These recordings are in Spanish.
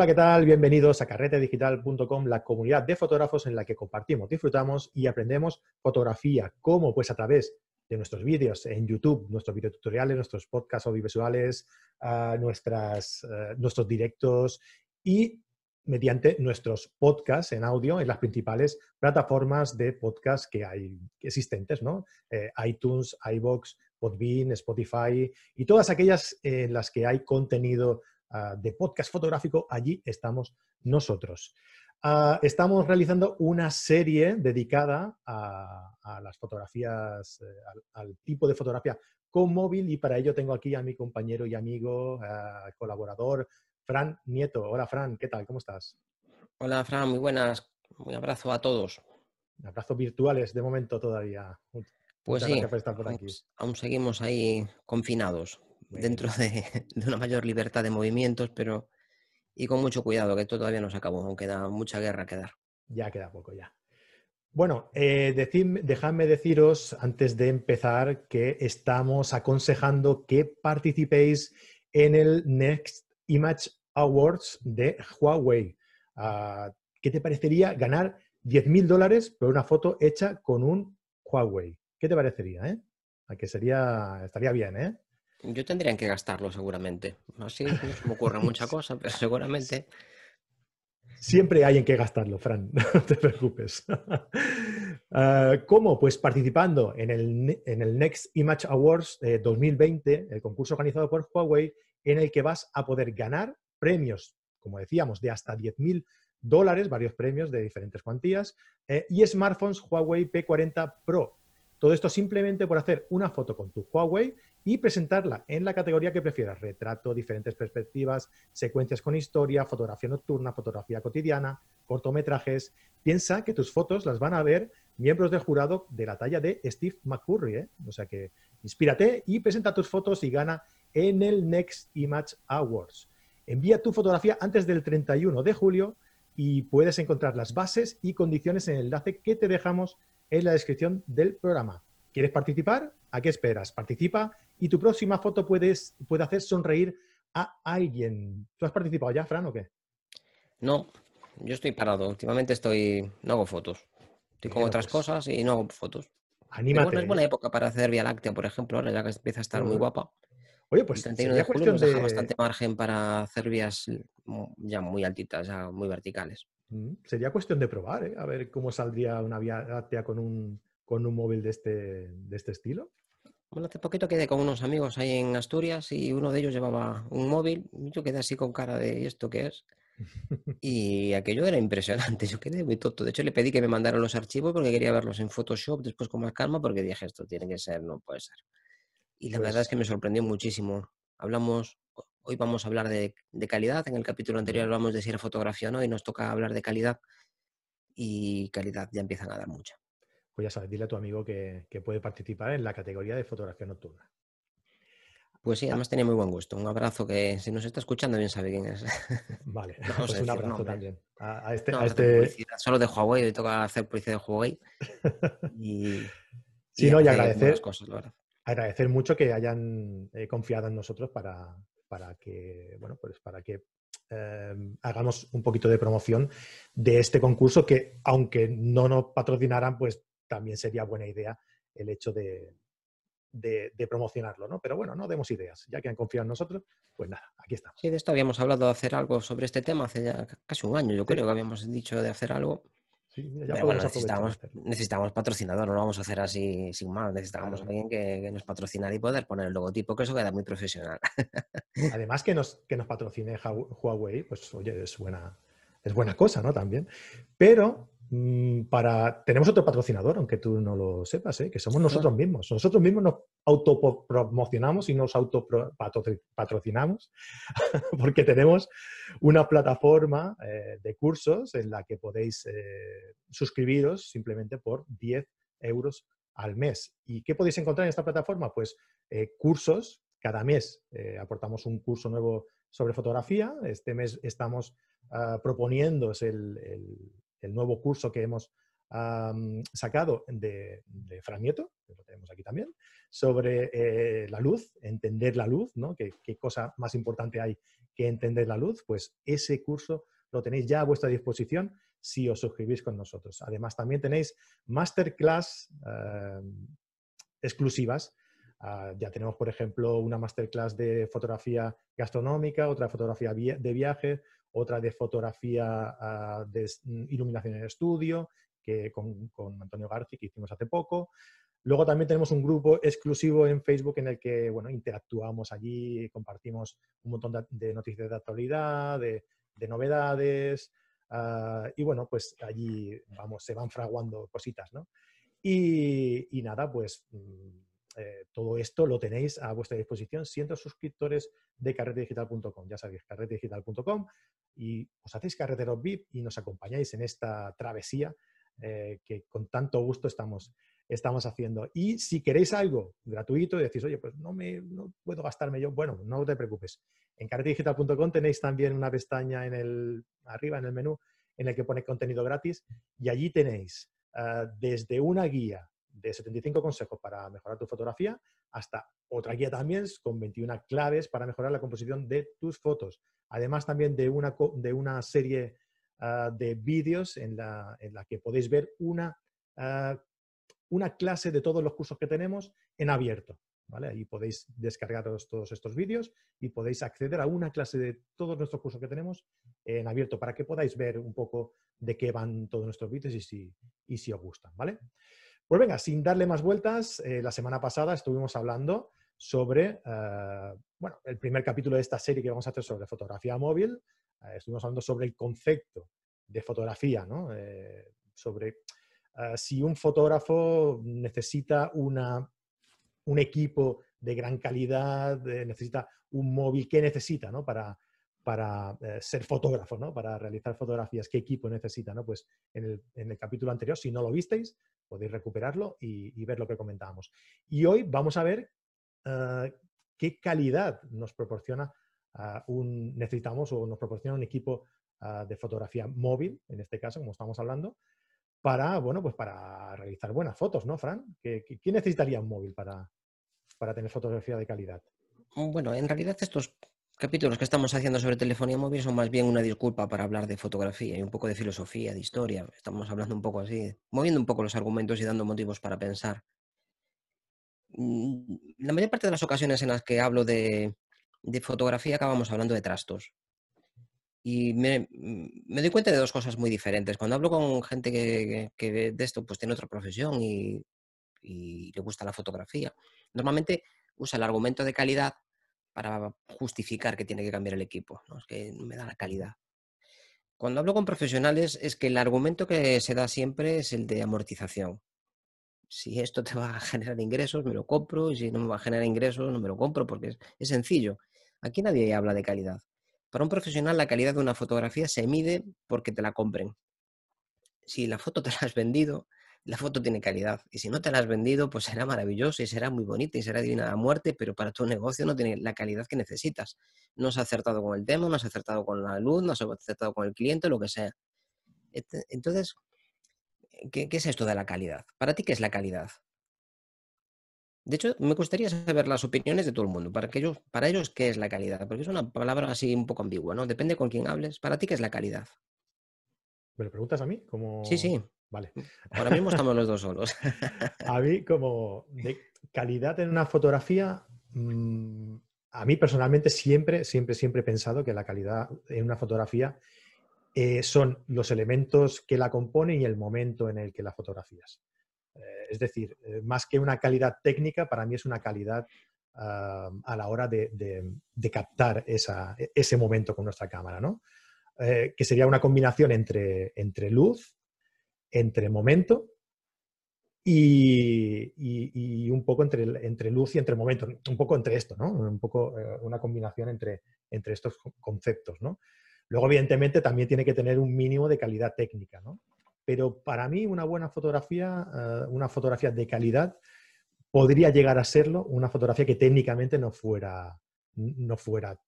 Hola, ¿qué tal? Bienvenidos a carretedigital.com, la comunidad de fotógrafos en la que compartimos, disfrutamos y aprendemos fotografía. ¿Cómo? Pues a través de nuestros vídeos en YouTube, nuestros videotutoriales, nuestros podcasts audiovisuales, uh, nuestras, uh, nuestros directos y mediante nuestros podcasts en audio en las principales plataformas de podcast que hay existentes, ¿no? Eh, iTunes, iBox, Podbean, Spotify y todas aquellas en las que hay contenido uh, de podcast fotográfico, allí estamos nosotros. Uh, estamos realizando una serie dedicada a, a las fotografías, eh, al, al, tipo de fotografía con móvil y para ello tengo aquí a mi compañero y amigo, uh, colaborador, Fran Nieto. Hola Fran, ¿qué tal? ¿Cómo estás? Hola Fran, muy buenas. Un abrazo a todos. Abrazos virtuales de momento todavía. Pues Muchas sí, por aquí. Aún, seguimos ahí confinados. Dentro de, de, una mayor libertad de movimientos, pero y con mucho cuidado, que esto todavía no se acabó, aunque queda mucha guerra que dar. Ya queda poco, ya. Bueno, eh, decid, dejadme deciros antes de empezar que estamos aconsejando que participéis en el Next Image Awards de Huawei. Uh, ¿Qué te parecería ganar 10.000 dólares por una foto hecha con un Huawei? ¿Qué te parecería? Eh? A que sería, estaría bien, ¿eh? Yo tendría que gastarlo seguramente. Así no se me ocurre mucha cosa, pero seguramente. Siempre hay en qué gastarlo, Fran, no te preocupes. uh, ¿Cómo? Pues participando en el, en el Next Image Awards eh, 2020, el concurso organizado por Huawei, en el que vas a poder ganar premios, como decíamos, de hasta 10.000 dólares, varios premios de diferentes cuantías, eh, y smartphones Huawei P40 Pro. Todo esto simplemente por hacer una foto con tu Huawei y presentarla en la categoría que prefieras, retrato, diferentes perspectivas, secuencias con historia, fotografía nocturna, fotografía cotidiana, cortometrajes. Piensa que tus fotos las van a ver miembros del jurado de la talla de Steve McCurry. ¿eh? O sea que inspírate y presenta tus fotos y gana en el Next Image Awards. Envía tu fotografía antes del 31 de julio y puedes encontrar las bases y condiciones en el enlace que te dejamos en la descripción del programa. ¿Quieres participar? ¿A qué esperas? Participa y tu próxima foto puedes, puede hacer sonreír a alguien. ¿Tú has participado ya, Fran, o qué? No, yo estoy parado. Últimamente estoy... no hago fotos. Estoy con otras pues, cosas y no hago fotos. Anímate. Bueno, es buena época para hacer Vía Láctea, por ejemplo, ahora ya que empieza a estar muy guapa. Oye, pues el 31 de julio nos deja de... bastante margen para hacer vías ya muy altitas, ya muy verticales. Sería cuestión de probar, ¿eh? a ver cómo saldría una vía láctea con un, con un móvil de este, de este estilo. Bueno, hace poquito quedé con unos amigos ahí en Asturias y uno de ellos llevaba un móvil. Yo quedé así con cara de ¿y esto qué es? Y aquello era impresionante. Yo quedé muy tonto. De hecho, le pedí que me mandaran los archivos porque quería verlos en Photoshop después con más calma porque dije esto tiene que ser, no puede ser. Y la pues... verdad es que me sorprendió muchísimo. Hablamos, hoy vamos a hablar de, de, calidad. En el capítulo anterior hablamos de si era fotografía o no y nos toca hablar de calidad. Y calidad ya empiezan a dar mucha pues ya sabes, dile a tu amigo que, que puede participar en la categoría de fotografía nocturna. Pues sí, además tenía muy buen gusto. Un abrazo que si nos está escuchando bien sabe quién es. Vale, pues un abrazo también. A, a este, no, a este... Solo de Huawei, le toca hacer publicidad de Huawei. Y, sí, y no, y agradecer, cosas, agradecer mucho que hayan eh, confiado en nosotros para, para que, bueno, pues para que eh, hagamos un poquito de promoción de este concurso que, aunque no nos patrocinaran, pues también sería buena idea el hecho de, de, de, promocionarlo, ¿no? Pero bueno, no demos ideas. Ya que han confiado en nosotros, pues nada, aquí estamos. Sí, de esto habíamos hablado de hacer algo sobre este tema hace ya casi un año, yo creo que habíamos dicho de hacer algo. Sí, ya Pero bueno, necesitamos, necesitamos, patrocinador, no lo vamos a hacer así sin más. Necesitamos claro. alguien que, que, nos patrocine y poder poner el logotipo, que eso queda muy profesional. Además, que nos, que nos patrocine Huawei, pues oye, es buena, es buena cosa, ¿no? También. Pero para... Tenemos otro patrocinador, aunque tú no lo sepas, ¿eh? que somos nosotros mismos. Nosotros mismos nos autopromocionamos y nos autopatrocinamos porque tenemos una plataforma eh, de cursos en la que podéis eh, suscribiros simplemente por 10 euros al mes. ¿Y qué podéis encontrar en esta plataforma? Pues cursos. Cada mes aportamos un curso nuevo sobre fotografía. Este mes estamos uh, proponiéndoos el, el el nuevo curso que hemos sacado de, Fran Nieto, que lo tenemos aquí también, sobre eh, la luz, entender la luz, ¿no? ¿Qué, ¿Qué, cosa más importante hay que entender la luz? Pues ese curso lo tenéis ya a vuestra disposición si os suscribís con nosotros. Además, también tenéis masterclass exclusivas. Uh, ya tenemos, por ejemplo, una masterclass de fotografía gastronómica, otra fotografía de viaje, otra de fotografía uh, de iluminación en estudio, que con, Antonio García, que hicimos hace poco. Luego también tenemos un grupo exclusivo en Facebook en el que bueno, interactuamos allí, compartimos un montón de, noticias de actualidad, de, de novedades, Uh, y bueno, pues allí vamos, se van fraguando cositas, ¿no? Y, y nada, pues mm, eh, todo esto lo tenéis a vuestra disposición siendo suscriptores de carretedigital.com. Ya sabéis, carretedigital.com y os hacéis carreteros VIP y nos acompañáis en esta travesía eh, que con tanto gusto estamos, estamos haciendo. Y si queréis algo gratuito y decís, oye, pues no, me, no puedo gastarme yo, bueno, no te preocupes. En carretedigital.com tenéis también una pestaña en el, arriba en el menú en el que pone contenido gratis y allí tenéis uh, desde una guía de 75 consejos para mejorar tu fotografía hasta otra guía también con 21 claves para mejorar la composición de tus fotos. Además también de una, de una serie uh, de vídeos en la, en la, que podéis ver una, uh, una clase de todos los cursos que tenemos en abierto. ¿Vale? Ahí podéis descargaros todos estos vídeos y podéis acceder a una clase de todos nuestros cursos que tenemos en abierto para que podáis ver un poco de qué van todos nuestros vídeos y si, y si os gustan, ¿vale? Pues venga, sin darle más vueltas, eh, la semana pasada estuvimos hablando sobre, eh, bueno, el primer capítulo de esta serie que vamos a hacer sobre fotografía móvil. Eh, estuvimos hablando sobre el concepto de fotografía, ¿no? Sobre si un fotógrafo necesita una, un equipo de gran calidad, necesita un móvil, ¿qué necesita ¿no? para, para ser fotógrafo, ¿no? para realizar fotografías, qué equipo necesita. ¿no? Pues en el, en el, capítulo anterior, si no lo visteis, podéis recuperarlo y, ver lo que comentábamos. Y hoy vamos a ver uh, qué calidad nos proporciona uh, un, necesitamos o nos proporciona un equipo uh, de fotografía móvil, en este caso, como estamos hablando, para, bueno, pues para realizar buenas fotos, ¿no, Fran? ¿Qué, qué necesitaría un móvil para, para tener fotografía de calidad? Bueno, en realidad estos capítulos que estamos haciendo sobre telefonía móvil son más bien una disculpa para hablar de fotografía y un poco de filosofía, de historia. Estamos hablando un poco así, moviendo un poco los argumentos y dando motivos para pensar. Mm, la mayor parte de las ocasiones en las que hablo de, fotografía acabamos hablando de trastos. Y me, me, doy cuenta de dos cosas muy diferentes. Cuando hablo con gente que, que de esto pues tiene otra profesión y, le gusta la fotografía, normalmente usa el argumento de calidad para justificar que tiene que cambiar el equipo. ¿no? Es que no me da la calidad. Cuando hablo con profesionales es que el argumento que se da siempre es el de amortización. Si esto te va a generar ingresos, me lo compro, y si no me va a generar ingresos, no me lo compro, porque es, es sencillo. Aquí nadie habla de calidad. Para un profesional la calidad de una fotografía se mide porque te la compren. Si la foto te la has vendido, la foto tiene calidad. Y si no te la has vendido, pues será maravillosa y será muy bonita y será divina la muerte, pero para tu negocio no tiene la calidad que necesitas. No has acertado con el tema, no has acertado con la luz, no has acertado con el cliente, lo que sea. Entonces, ¿qué, qué es esto de la calidad? ¿Para ti qué es la calidad? De hecho, me gustaría saber las opiniones de todo el mundo. Para, que ellos, para ellos, ¿qué es la calidad? Porque es una palabra así un poco ambigua, ¿no? Depende con quién hables. ¿Para ti qué es la calidad? ¿Me lo preguntas a mí? Como... Sí, sí. Vale. Ahora mismo estamos los dos solos. a mí, como de calidad en una fotografía, mmm, a mí personalmente siempre, siempre, siempre he pensado que la calidad en una fotografía eh, son los elementos que la componen y el momento en el que la fotografías. Eh, es decir, eh, más que una calidad técnica, para mí es una calidad uh, a la hora de, de, de captar esa, ese momento con nuestra cámara, ¿no? Que sería una combinación entre, entre luz, entre momento y, un poco entre, entre luz y entre momento, un poco entre esto, ¿no? Un poco eh, una combinación entre, entre estos conceptos, ¿no? Luego, evidentemente, también tiene que tener un mínimo de calidad técnica, ¿no? Pero para mí una buena fotografía, uh, una fotografía de calidad, podría llegar a serlo una fotografía que técnicamente no fuera, no fuera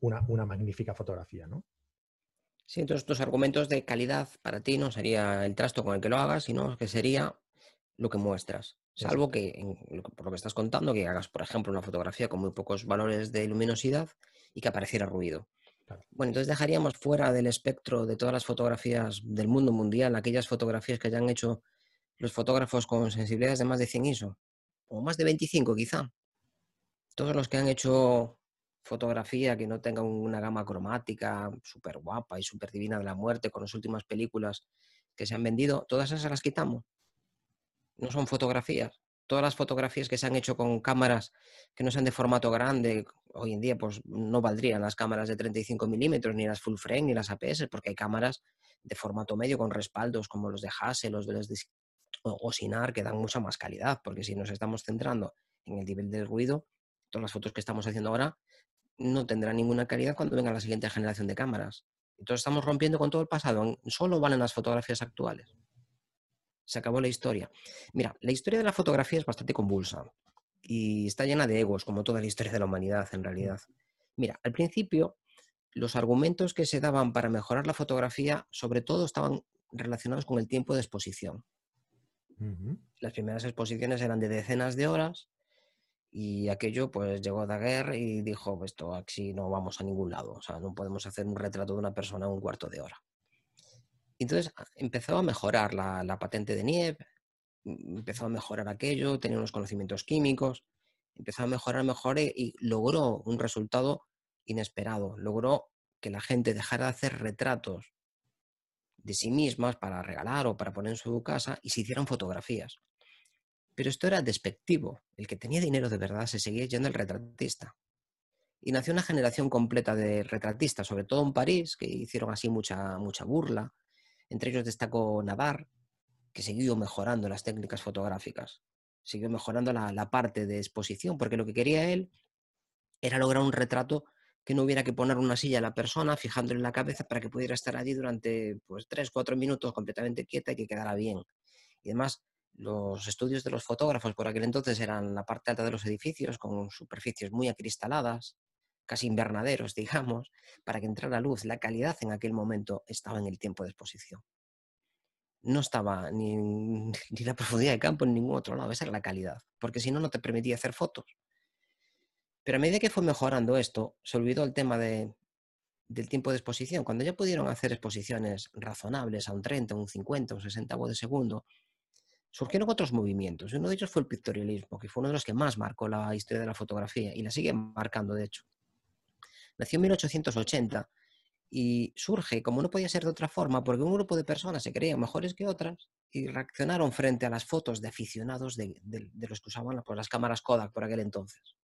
una, una magnífica fotografía, ¿no? Sí, entonces tus argumentos de calidad para ti no sería el trasto con el que lo hagas, sino que sería lo que muestras. Salvo que, por lo que estás contando, que hagas, por ejemplo, una fotografía con muy pocos valores de luminosidad y que apareciera ruido. Bueno, entonces dejaríamos fuera del espectro de todas las fotografías del mundo mundial, aquellas fotografías que hayan hecho los fotógrafos con sensibilidades de más de 100 ISO, o más de 25 quizá. Todos los que han hecho fotografía que no tenga una gama cromática súper guapa y súper divina de la muerte con las últimas películas que se han vendido, todas esas las quitamos. No son fotografías. Todas las fotografías que se han hecho con cámaras que no sean de formato grande, hoy en día pues no valdrían las cámaras de 35 milímetros, ni las full frame, ni las APS, porque hay cámaras de formato medio con respaldos como los de Hassel, los de los de o, Sinar, que dan mucha más calidad, porque si nos estamos centrando en el nivel del ruido, todas las fotos que estamos haciendo ahora no tendrán ninguna calidad cuando venga la siguiente generación de cámaras. Entonces estamos rompiendo con todo el pasado, solo valen las fotografías actuales. Se acabó la historia. Mira, la historia de la fotografía es bastante convulsa y está llena de egos, como toda la historia de la humanidad en realidad. Mira, al principio los argumentos que se daban para mejorar la fotografía sobre todo estaban relacionados con el tiempo de exposición. Las primeras exposiciones eran de decenas de horas y aquello pues llegó Daguerre y dijo, pues, esto aquí no vamos a ningún lado, o sea, no podemos hacer un retrato de una persona en un cuarto de hora. Entonces ah, empezó a mejorar la, patente de Nieve, mm, empezó a mejorar aquello, tenía unos conocimientos químicos, empezó a mejorar, mejor y logró un resultado inesperado. Logró que la gente dejara de hacer retratos de sí mismas para regalar o para poner en su casa y se hicieran fotografías. Pero esto era despectivo. El que tenía dinero de verdad se seguía yendo el retratista. Y nació una generación completa de retratistas, sobre todo en París, que hicieron así mucha, mucha burla. Entre ellos destacó Nadar, que siguió mejorando las técnicas fotográficas, siguió mejorando la, la parte de exposición, porque lo que quería él era lograr un retrato que no hubiera que poner una silla a la persona fijándole en la cabeza para que pudiera estar allí durante pues, tres, cuatro minutos completamente quieta y que quedara bien. Y además, los estudios de los fotógrafos por aquel entonces eran la parte alta de los edificios, con superficies muy acristaladas, casi invernaderos, digamos, para que entrara luz. La calidad en aquel momento estaba en el tiempo de exposición. No estaba ni, ni la profundidad de campo en ningún otro lado, esa era la calidad, porque si no, no te permitía hacer fotos. Pero a medida que fue mejorando esto, se olvidó el tema de, del tiempo de exposición. Cuando ya pudieron hacer exposiciones razonables a un 30, un 50, un 60 de segundo, surgieron otros movimientos. Uno de ellos fue el pictorialismo, que fue uno de los que más marcó la historia de la fotografía y la sigue marcando, de hecho. Nació en 1880 y surge, como no podía ser de otra forma, porque un grupo de personas se creían mejores que otras y reaccionaron frente a las fotos de aficionados de, los que usaban pues, las cámaras Kodak por aquel entonces.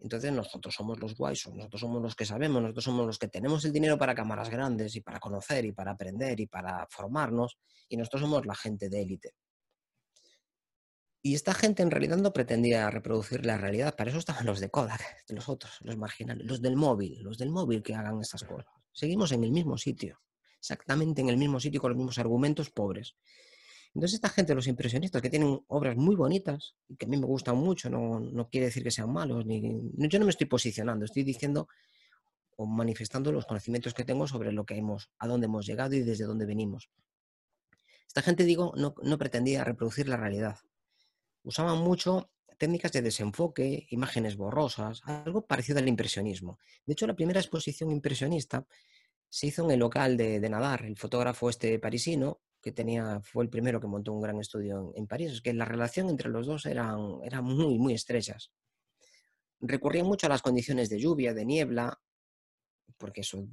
Entonces nosotros somos los guays, nosotros somos los que sabemos, nosotros somos los que tenemos el dinero para cámaras grandes y para conocer y para aprender y para formarnos y nosotros somos la gente de élite. Y esta gente en realidad no pretendía reproducir la realidad, para eso estaban los de Kodak, los otros, los marginales, los del móvil, los del móvil que hagan estas cosas. Seguimos en el mismo sitio, exactamente en el mismo sitio con los mismos argumentos pobres. Entonces esta gente, los impresionistas, que tienen obras muy bonitas, y que a mí me gustan mucho, no, quiere decir que sean malos, ni, yo no me estoy posicionando, estoy diciendo o manifestando los conocimientos que tengo sobre lo que hemos, a dónde hemos llegado y desde dónde venimos. Esta gente, digo, no, no pretendía reproducir la realidad. Usaban mucho técnicas de desenfoque, imágenes borrosas, algo parecido al impresionismo. De hecho, la primera exposición impresionista se hizo en el local de, de Nadar, el fotógrafo este parisino, que tenía, fue el primero que montó un gran estudio en, París, es que la relación entre los dos eran, eran muy, muy estrechas. Recurrían mucho a las condiciones de lluvia, de niebla, porque eso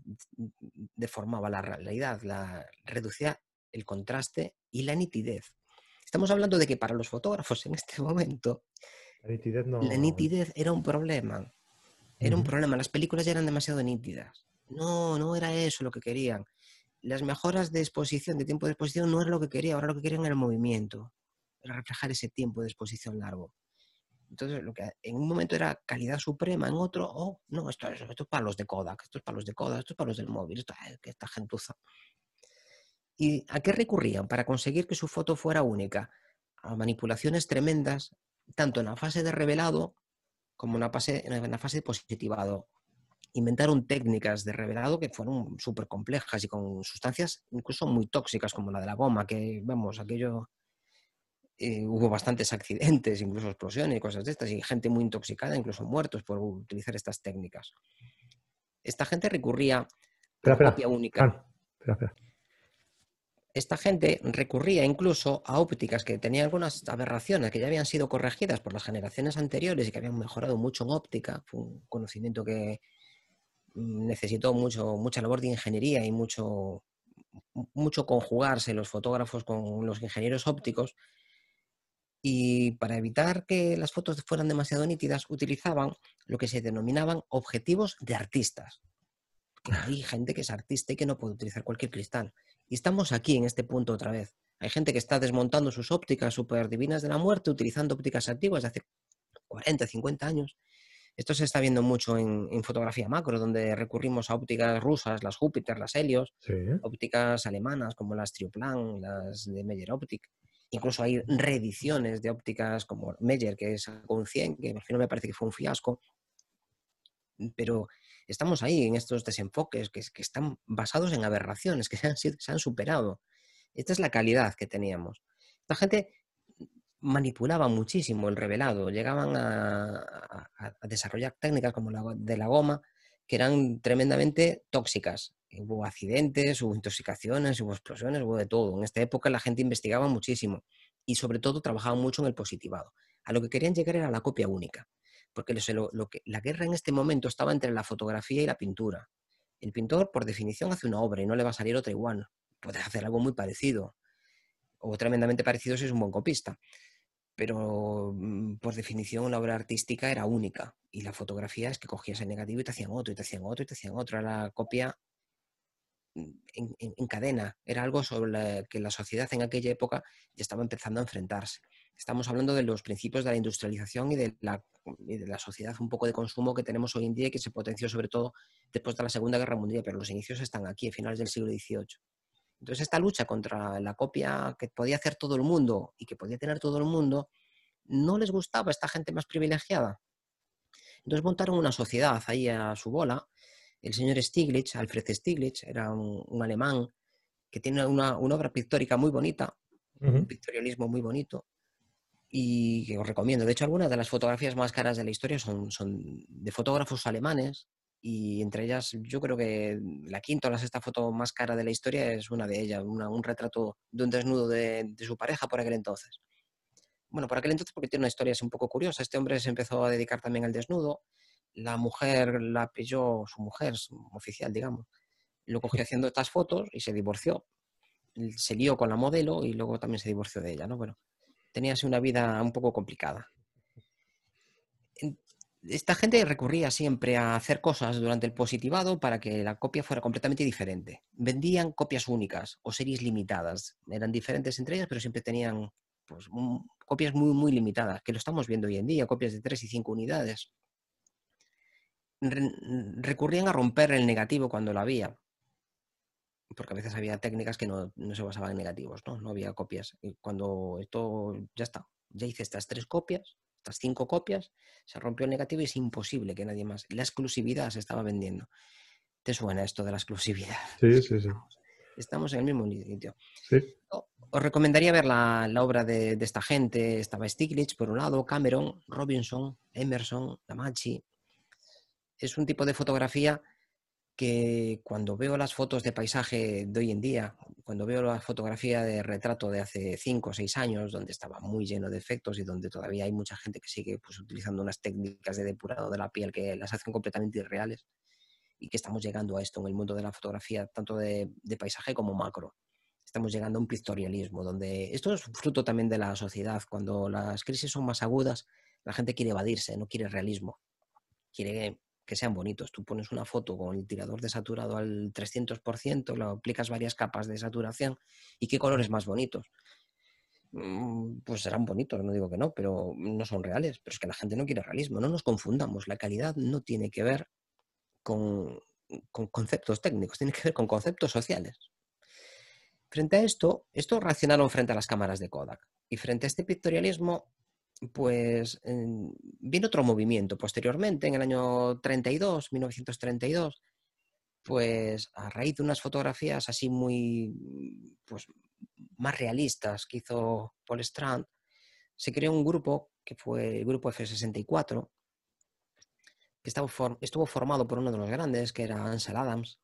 deformaba la realidad, la, reducía el contraste y la nitidez. Estamos hablando de que para los fotógrafos en este momento la nitidez, no... la nitidez era un problema. Era un problema. Las películas ya eran demasiado nítidas. No, no era eso lo que querían las mejoras de exposición, de tiempo de exposición, no era lo que quería, ahora lo que querían era el movimiento, era reflejar ese tiempo de exposición largo. Entonces, lo que en un momento era calidad suprema, en otro, oh, no, esto, es para los de Kodak, esto es para los de Kodak, esto es para los del móvil, esto es esta gentuza. ¿Y a qué recurrían para conseguir que su foto fuera única? A manipulaciones tremendas, tanto en la fase de revelado como en la fase, en la fase de positivado inventaron técnicas de revelado que fueron súper complejas y con sustancias incluso muy tóxicas como la de la goma, que vemos, aquello eh, hubo bastantes accidentes, incluso explosiones y cosas de estas, y gente muy intoxicada, incluso muertos por utilizar estas técnicas. Esta gente recurría a la copia única. Esta gente recurría incluso a ópticas que tenían algunas aberraciones que ya habían sido corregidas por las generaciones anteriores y que habían mejorado mucho en óptica. Fue un conocimiento que necesitó mucho, mucha labor de ingeniería y mucho, mucho conjugarse los fotógrafos con los ingenieros ópticos y para evitar que las fotos fueran demasiado nítidas utilizaban lo que se denominaban objetivos de artistas. Hay gente que es artista y que no puede utilizar cualquier cristal. Y estamos aquí en este punto otra vez. Hay gente que está desmontando sus ópticas super divinas de la muerte utilizando ópticas antiguas de hace 40, 50 años. Esto se está viendo mucho en, fotografía macro, donde recurrimos a ópticas rusas, las Júpiter, las Helios, ópticas alemanas como las Trioplan, las de Meyer Optic, Incluso hay reediciones de ópticas como Meyer, que sacó un 100, que al final me parece que fue un fiasco. Pero estamos ahí en estos desenfoques que, están basados en aberraciones, que se han, se han superado. Esta es la calidad que teníamos. La gente manipulaba muchísimo el revelado, llegaban a, desarrollar técnicas como la de la goma que eran tremendamente tóxicas. Hubo accidentes, hubo intoxicaciones, hubo explosiones, hubo de todo. En esta época la gente investigaba muchísimo y sobre todo trabajaba mucho en el positivado. A lo que querían llegar era la copia única, porque lo, que, la guerra en este momento estaba entre la fotografía y la pintura. El pintor, por definición, hace una obra y no le va a salir otra igual. Puede hacer algo muy parecido o tremendamente parecido si es un buen copista pero mm, por definición la obra artística era única y la fotografía es que cogías el negativo y te hacían otro y te hacían otro y te hacían otro. La copia mm, en, cadena era algo sobre lo que la sociedad en aquella época ya estaba empezando a enfrentarse. Estamos hablando de los principios de la industrialización y de la, de la sociedad un poco de consumo que tenemos hoy en día y que se potenció sobre todo después de la Segunda Guerra Mundial, pero los inicios están aquí, a finales del siglo XVIII. Entonces, esta lucha contra la copia que podía hacer todo el mundo y que podía tener todo el mundo, no les gustaba a esta gente más privilegiada. Entonces montaron una sociedad ahí a su bola. El señor Stiglitz, Alfred Stiglitz, era un, alemán que tiene una, obra pictórica muy bonita, un pictorialismo muy bonito, y que os recomiendo. De hecho, algunas de las fotografías más caras de la historia son, son de fotógrafos alemanes y entre ellas yo creo que la quinta o la sexta foto más cara de la historia es una de ellas, un retrato de un desnudo de, su pareja por aquel entonces. Bueno, por aquel entonces porque tiene una historia así un poco curiosa. Este hombre se empezó a dedicar también al desnudo. La mujer la pilló, su mujer oficial, digamos, lo cogió haciendo estas fotos y se divorció. Se lió con la modelo y luego también se divorció de ella, ¿no? Bueno, tenía así una vida un poco complicada esta gente recurría siempre a hacer cosas durante el positivado para que la copia fuera completamente diferente. Vendían copias únicas o series limitadas. Eran diferentes entre ellas, pero siempre tenían pues, copias muy, muy limitadas, que lo estamos viendo hoy en día, copias de 3 y 5 unidades. recurrían a romper el negativo cuando lo había, porque a veces había técnicas que no, no se basaban en negativos, ¿no? no había copias. Y cuando esto ya está, ya hice estas tres copias, cinco copias, se rompió el negativo y es imposible que nadie más. La exclusividad se estaba vendiendo. ¿Te suena esto de la exclusividad? Sí, sí, sí. Estamos en el mismo sitio. Sí. Os recomendaría ver la, obra de, esta gente. Estaba Stiglitz, por un lado, Cameron, Robinson, Emerson, Damachi. Es un tipo de fotografía que cuando veo las fotos de paisaje de hoy en día, cuando veo la fotografía de retrato de hace cinco o seis años, donde estaba muy lleno de efectos y donde todavía hay mucha gente que sigue pues, utilizando unas técnicas de depurado de la piel que las hacen completamente irreales, y que estamos llegando a esto en el mundo de la fotografía, tanto de, de paisaje como macro. Estamos llegando a un pictorialismo, donde esto es fruto también de la sociedad. Cuando las crisis son más agudas, la gente quiere evadirse, no quiere realismo. Quiere que sean bonitos. Tú pones una foto con el tirador de saturado al 300%, lo aplicas varias capas de saturación y qué colores más bonitos. Mm, pues serán bonitos, no digo que no, pero no son reales. Pero es que la gente no quiere realismo. No nos confundamos. La calidad no tiene que ver con, con conceptos técnicos, tiene que ver con conceptos sociales. Frente a esto, esto reaccionaron frente a las cámaras de Kodak. Y frente a este pictorialismo, pues viene otro movimiento posteriormente, en el año 32, 1932, pues a raíz de unas fotografías así muy, pues más realistas que hizo Paul Strand, se creó un grupo que fue el grupo F64, que estuvo formado por uno de los grandes, que era Ansel Adams,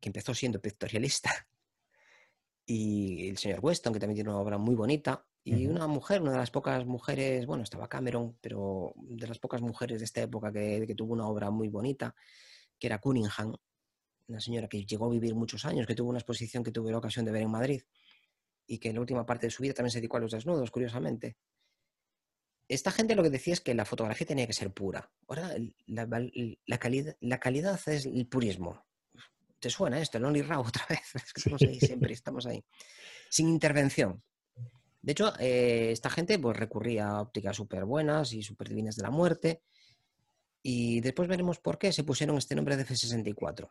que empezó siendo pictorialista, y el señor Weston, que también tiene una obra muy bonita, y una mujer, una de las pocas mujeres, bueno, estaba Cameron, pero de las pocas mujeres de esta época que, que tuvo una obra muy bonita, que era Cunningham, una señora que llegó a vivir muchos años, que tuvo una exposición que tuve la ocasión de ver en Madrid y que en la última parte de su vida también se dedicó a los desnudos, curiosamente. Esta gente lo que decía es que la fotografía tenía que ser pura. Ahora, la, calidad, la calidad es el purismo. ¿Te suena esto? El Only Raw otra vez. Estamos ahí siempre, estamos ahí. Sin intervención. De hecho, eh, esta gente pues, recurría a ópticas súper buenas y súper divinas de la muerte. Y después veremos por qué se pusieron este nombre de F64.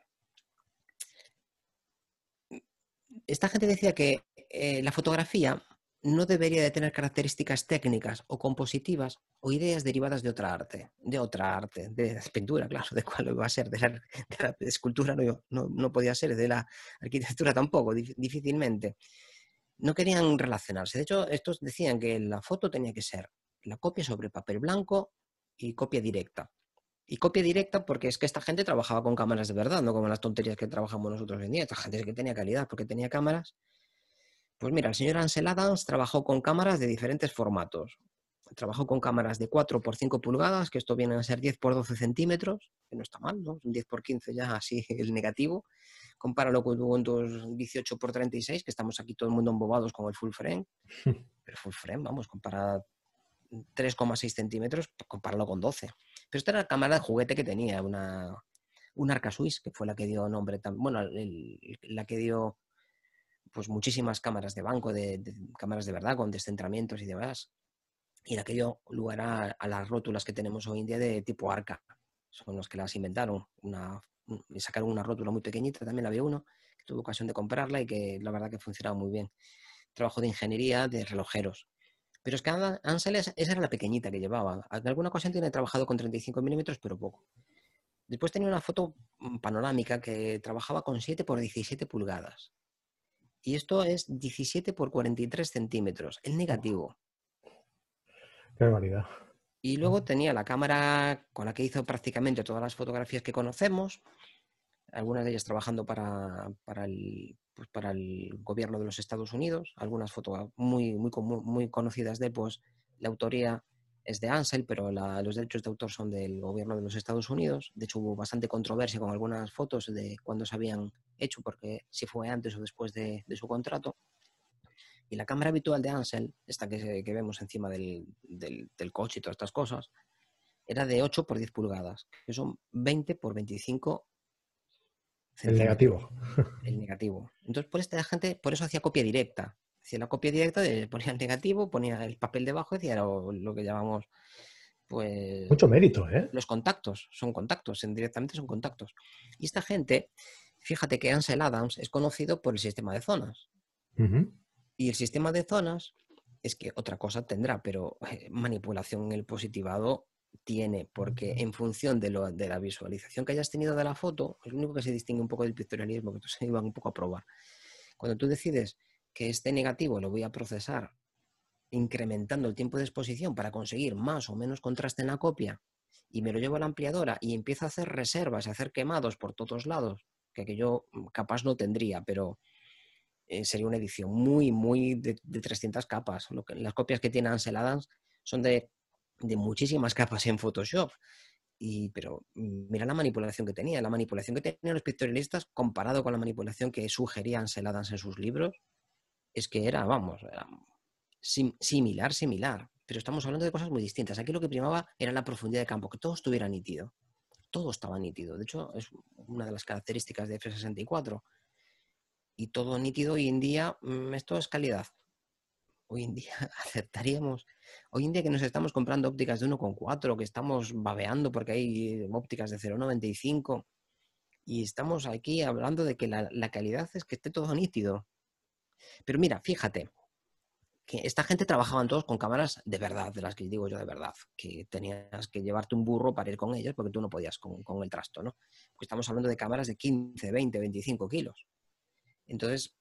Esta gente decía que eh, la fotografía no debería de tener características técnicas o compositivas o ideas derivadas de otra arte, de otra arte, de pintura, claro, de cuál iba a ser, de la, escultura no, no, podía ser, de la arquitectura tampoco, difícilmente. No querían relacionarse. De hecho, estos decían que la foto tenía que ser la copia sobre papel blanco y copia directa. Y copia directa porque es que esta gente trabajaba con cámaras de verdad, no como las tonterías que trabajamos nosotros en día. Esta gente es que tenía calidad porque tenía cámaras. Pues mira, el señor Ansel Adams trabajó con cámaras de diferentes formatos. Trabajó con cámaras de 4 por 5 pulgadas, que esto viene a ser 10 por 12 centímetros, que no está mal, ¿no? Un 10 por 15 ya así el negativo. Compáralo con tus 18 por 36, que estamos aquí todo el mundo embobados con el full frame. Pero full frame, vamos, compara 3,6 centímetros, compáralo con 12. Pero esta era la cámara de juguete que tenía, una, una Arca Swiss, que fue la que dio nombre, bueno, la que dio pues muchísimas cámaras de banco, de, cámaras de verdad, con descentramientos y demás. Y la que dio lugar a, las rótulas que tenemos hoy en día de tipo Arca. Son los que las inventaron. Una, sacaron una rótula muy pequeñita, también la había uno, que tuve ocasión de comprarla y que la verdad que funcionaba muy bien. Trabajo de ingeniería de relojeros. Pero es que Ansel, esa era la pequeñita que llevaba. En alguna ocasión tiene trabajado con 35 milímetros, pero poco. Después tenía una foto mm, panorámica que trabajaba con 7 por 17 pulgadas. Y esto es 17 por 43 centímetros, el negativo. Qué barbaridad. Y luego tenía la cámara con la que hizo prácticamente todas las fotografías que conocemos, algunas de ellas trabajando para, para el, pues, para el gobierno de los Estados Unidos, algunas fotos muy, muy, muy conocidas de pues la autoría es de Ansel, pero los derechos de autor son del gobierno de los Estados Unidos. De hecho, hubo bastante controversia con algunas fotos de cuándo se habían hecho, porque si fue antes o después de, su contrato. Y la cámara habitual de Ansel, esta que, vemos encima del, del, coche y todas estas cosas, era de 8 por 10 pulgadas, que son 20 por 25 el negativo. El negativo. Entonces, por esta gente, por eso hacía copia directa. Hacía la copia directa, ponía el negativo, ponía el papel debajo, decía lo, lo que llamamos, pues... Mucho mérito, ¿eh? Los contactos, son contactos, directamente son contactos. Y esta gente, fíjate que Ansel Adams es conocido por el sistema de zonas. Y el sistema de zonas es que otra cosa tendrá, pero eh, manipulación en el positivado tiene, porque en función de, lo, de, la visualización que hayas tenido de la foto, es lo único que se distingue un poco del pictorialismo, que se iban un poco a probar. Cuando tú decides que este negativo lo voy a procesar incrementando el tiempo de exposición para conseguir más o menos contraste en la copia, y me lo llevo a la ampliadora y empiezo a hacer reservas, a hacer quemados por todos lados, que yo mm, capaz no tendría, pero eh, sería una edición muy, muy de, 300 capas. las copias que tiene Ansel Adams son de de muchísimas capas en Photoshop. Y, pero mira la manipulación que tenía, la manipulación que tenían los pictorialistas comparado con la manipulación que sugerían Seladans en sus libros, es que era, vamos, similar, similar. Pero estamos hablando de cosas muy distintas. Aquí lo que primaba era la profundidad de campo, que todo estuviera nítido. Todo estaba nítido. De hecho, es una de las características de F64. Y todo nítido hoy en día, mm, esto es calidad hoy en día aceptaríamos, hoy en día que nos estamos comprando ópticas de 1,4, que estamos babeando porque hay ópticas de 0,95 y estamos aquí hablando de que la, calidad es que esté todo nítido. Pero mira, fíjate, que esta gente trabajaban todos con cámaras de verdad, de las que digo yo de verdad, que tenías que llevarte un burro para ir con ellas porque tú no podías con, con el trasto, ¿no? Porque estamos hablando de cámaras de 15, 20, 25 kilos. Entonces,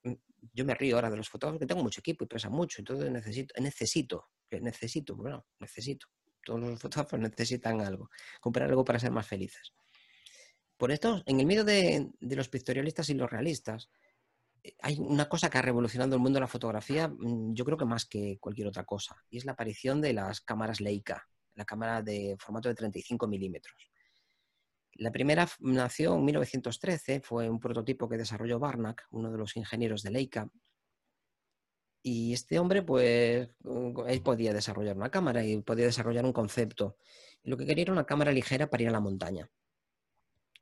yo me río ahora de los fotógrafos que tengo mucho equipo y pesa mucho, entonces necesito, necesito, necesito, bueno, necesito. Todos los fotógrafos necesitan algo, comprar algo para ser más felices. Por esto, en el medio de, los pictorialistas y los realistas, eh, hay una cosa que ha revolucionado el mundo de la fotografía, mm, yo creo que más que cualquier otra cosa, y es la aparición de las cámaras Leica, la cámara de formato de 35 milímetros. La primera nació en 1913, fue un prototipo que desarrolló Barnack, uno de los ingenieros de Leica. Y este hombre, pues, él podía desarrollar una cámara y podía desarrollar un concepto. Lo que quería era una cámara ligera para ir a la montaña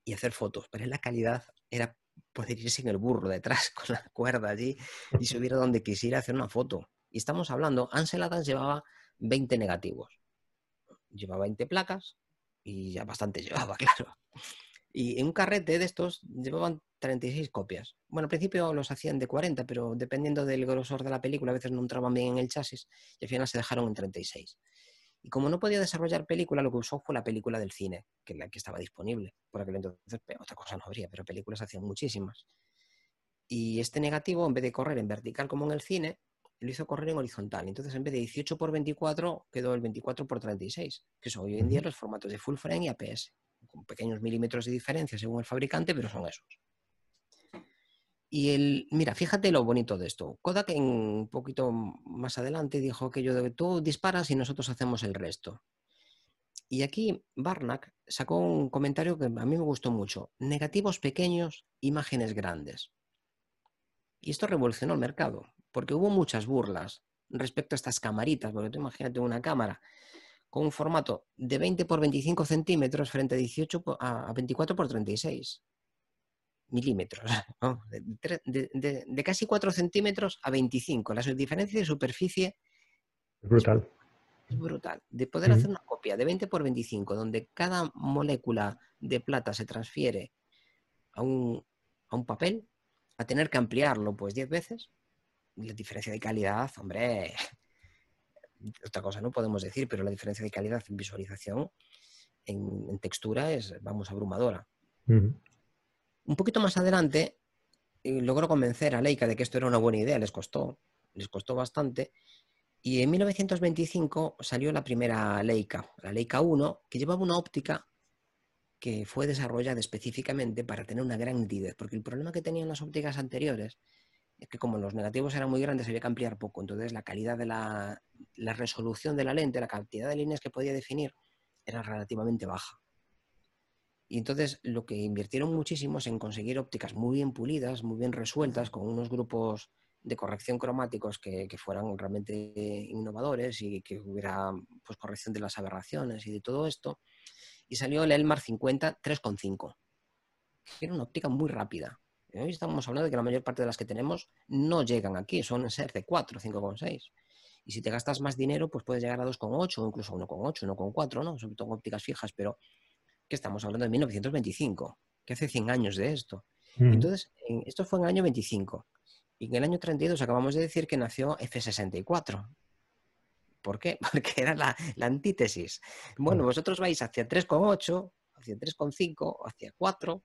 y hacer fotos, pero la calidad era poder irse en el burro detrás con la cuerda allí y subir a donde quisiera hacer una foto. Y estamos hablando, Ansel Adams llevaba 20 negativos, llevaba 20 placas y ya bastante llevaba, claro. Y en un carrete de estos llevaban 36 copias. Bueno, al principio los hacían de 40, pero dependiendo del grosor de la película, a veces no entraban bien en el chasis y al final se dejaron en 36. Y como no podía desarrollar película, lo que usó fue la película del cine, que la que estaba disponible. Por aquel entonces otra cosa no habría, pero películas hacían muchísimas. Y este negativo, en vez de correr en vertical como en el cine, lo hizo correr en horizontal. Entonces, en vez de 18 por 24, quedó el 24 por 36, que son hoy en día los formatos de full frame y APS, con pequeños milímetros de diferencia según el fabricante, pero son esos. Y el, mira, fíjate lo bonito de esto. Kodak un poquito más adelante dijo que yo tú disparas y nosotros hacemos el resto. Y aquí Barnack sacó un comentario que a mí me gustó mucho. Negativos pequeños, imágenes grandes. Y esto revolucionó el mercado, porque hubo muchas burlas respecto a estas camaritas, porque tú imagínate una cámara con un formato de 20 por 25 centímetros frente a 18 a 24 por 36 milímetros, de, casi 4 centímetros a 25. La diferencia de superficie es brutal. Es brutal. De poder hacer una copia de 20 por 25, donde cada molécula de plata se transfiere a un, a un papel, a tener que ampliarlo pues 10 veces, la diferencia de calidad, hombre, otra cosa no podemos decir, pero la diferencia de calidad en visualización, en, textura, es, vamos, abrumadora. Un poquito más adelante eh, logró convencer a Leica de que esto era una buena idea, les costó, les costó bastante. Y en 1925 salió la primera Leica, la Leica 1, que llevaba una óptica que fue desarrollada específicamente para tener una gran nitidez, porque el problema que tenían las ópticas anteriores que como los negativos eran muy grandes había que ampliar poco, entonces la calidad de la, la resolución de la lente, la cantidad de líneas que podía definir era relativamente baja. Y entonces lo que invirtieron muchísimo es en conseguir ópticas muy bien pulidas, muy bien resueltas, con unos grupos de corrección cromáticos que, fueran realmente innovadores y que hubiera pues, corrección de las aberraciones y de todo esto. Y salió el Elmar 50 3.5, que era una óptica muy rápida. Hoy estamos hablando de que la mayor parte de las que tenemos no llegan aquí, son ser de 4, 5,6. Y si te gastas más dinero, pues puedes llegar a 2,8 o incluso 1,8, 1,4, ¿no? Sobre todo ópticas fijas, pero que estamos hablando de 1925, que hace 100 años de esto. Mm. Entonces, esto fue en el año 25. Y en el año 32 acabamos de decir que nació F64. ¿Por qué? Porque era la, antítesis. Bueno, vosotros vais hacia 3,8, hacia 3,5, hacia 4,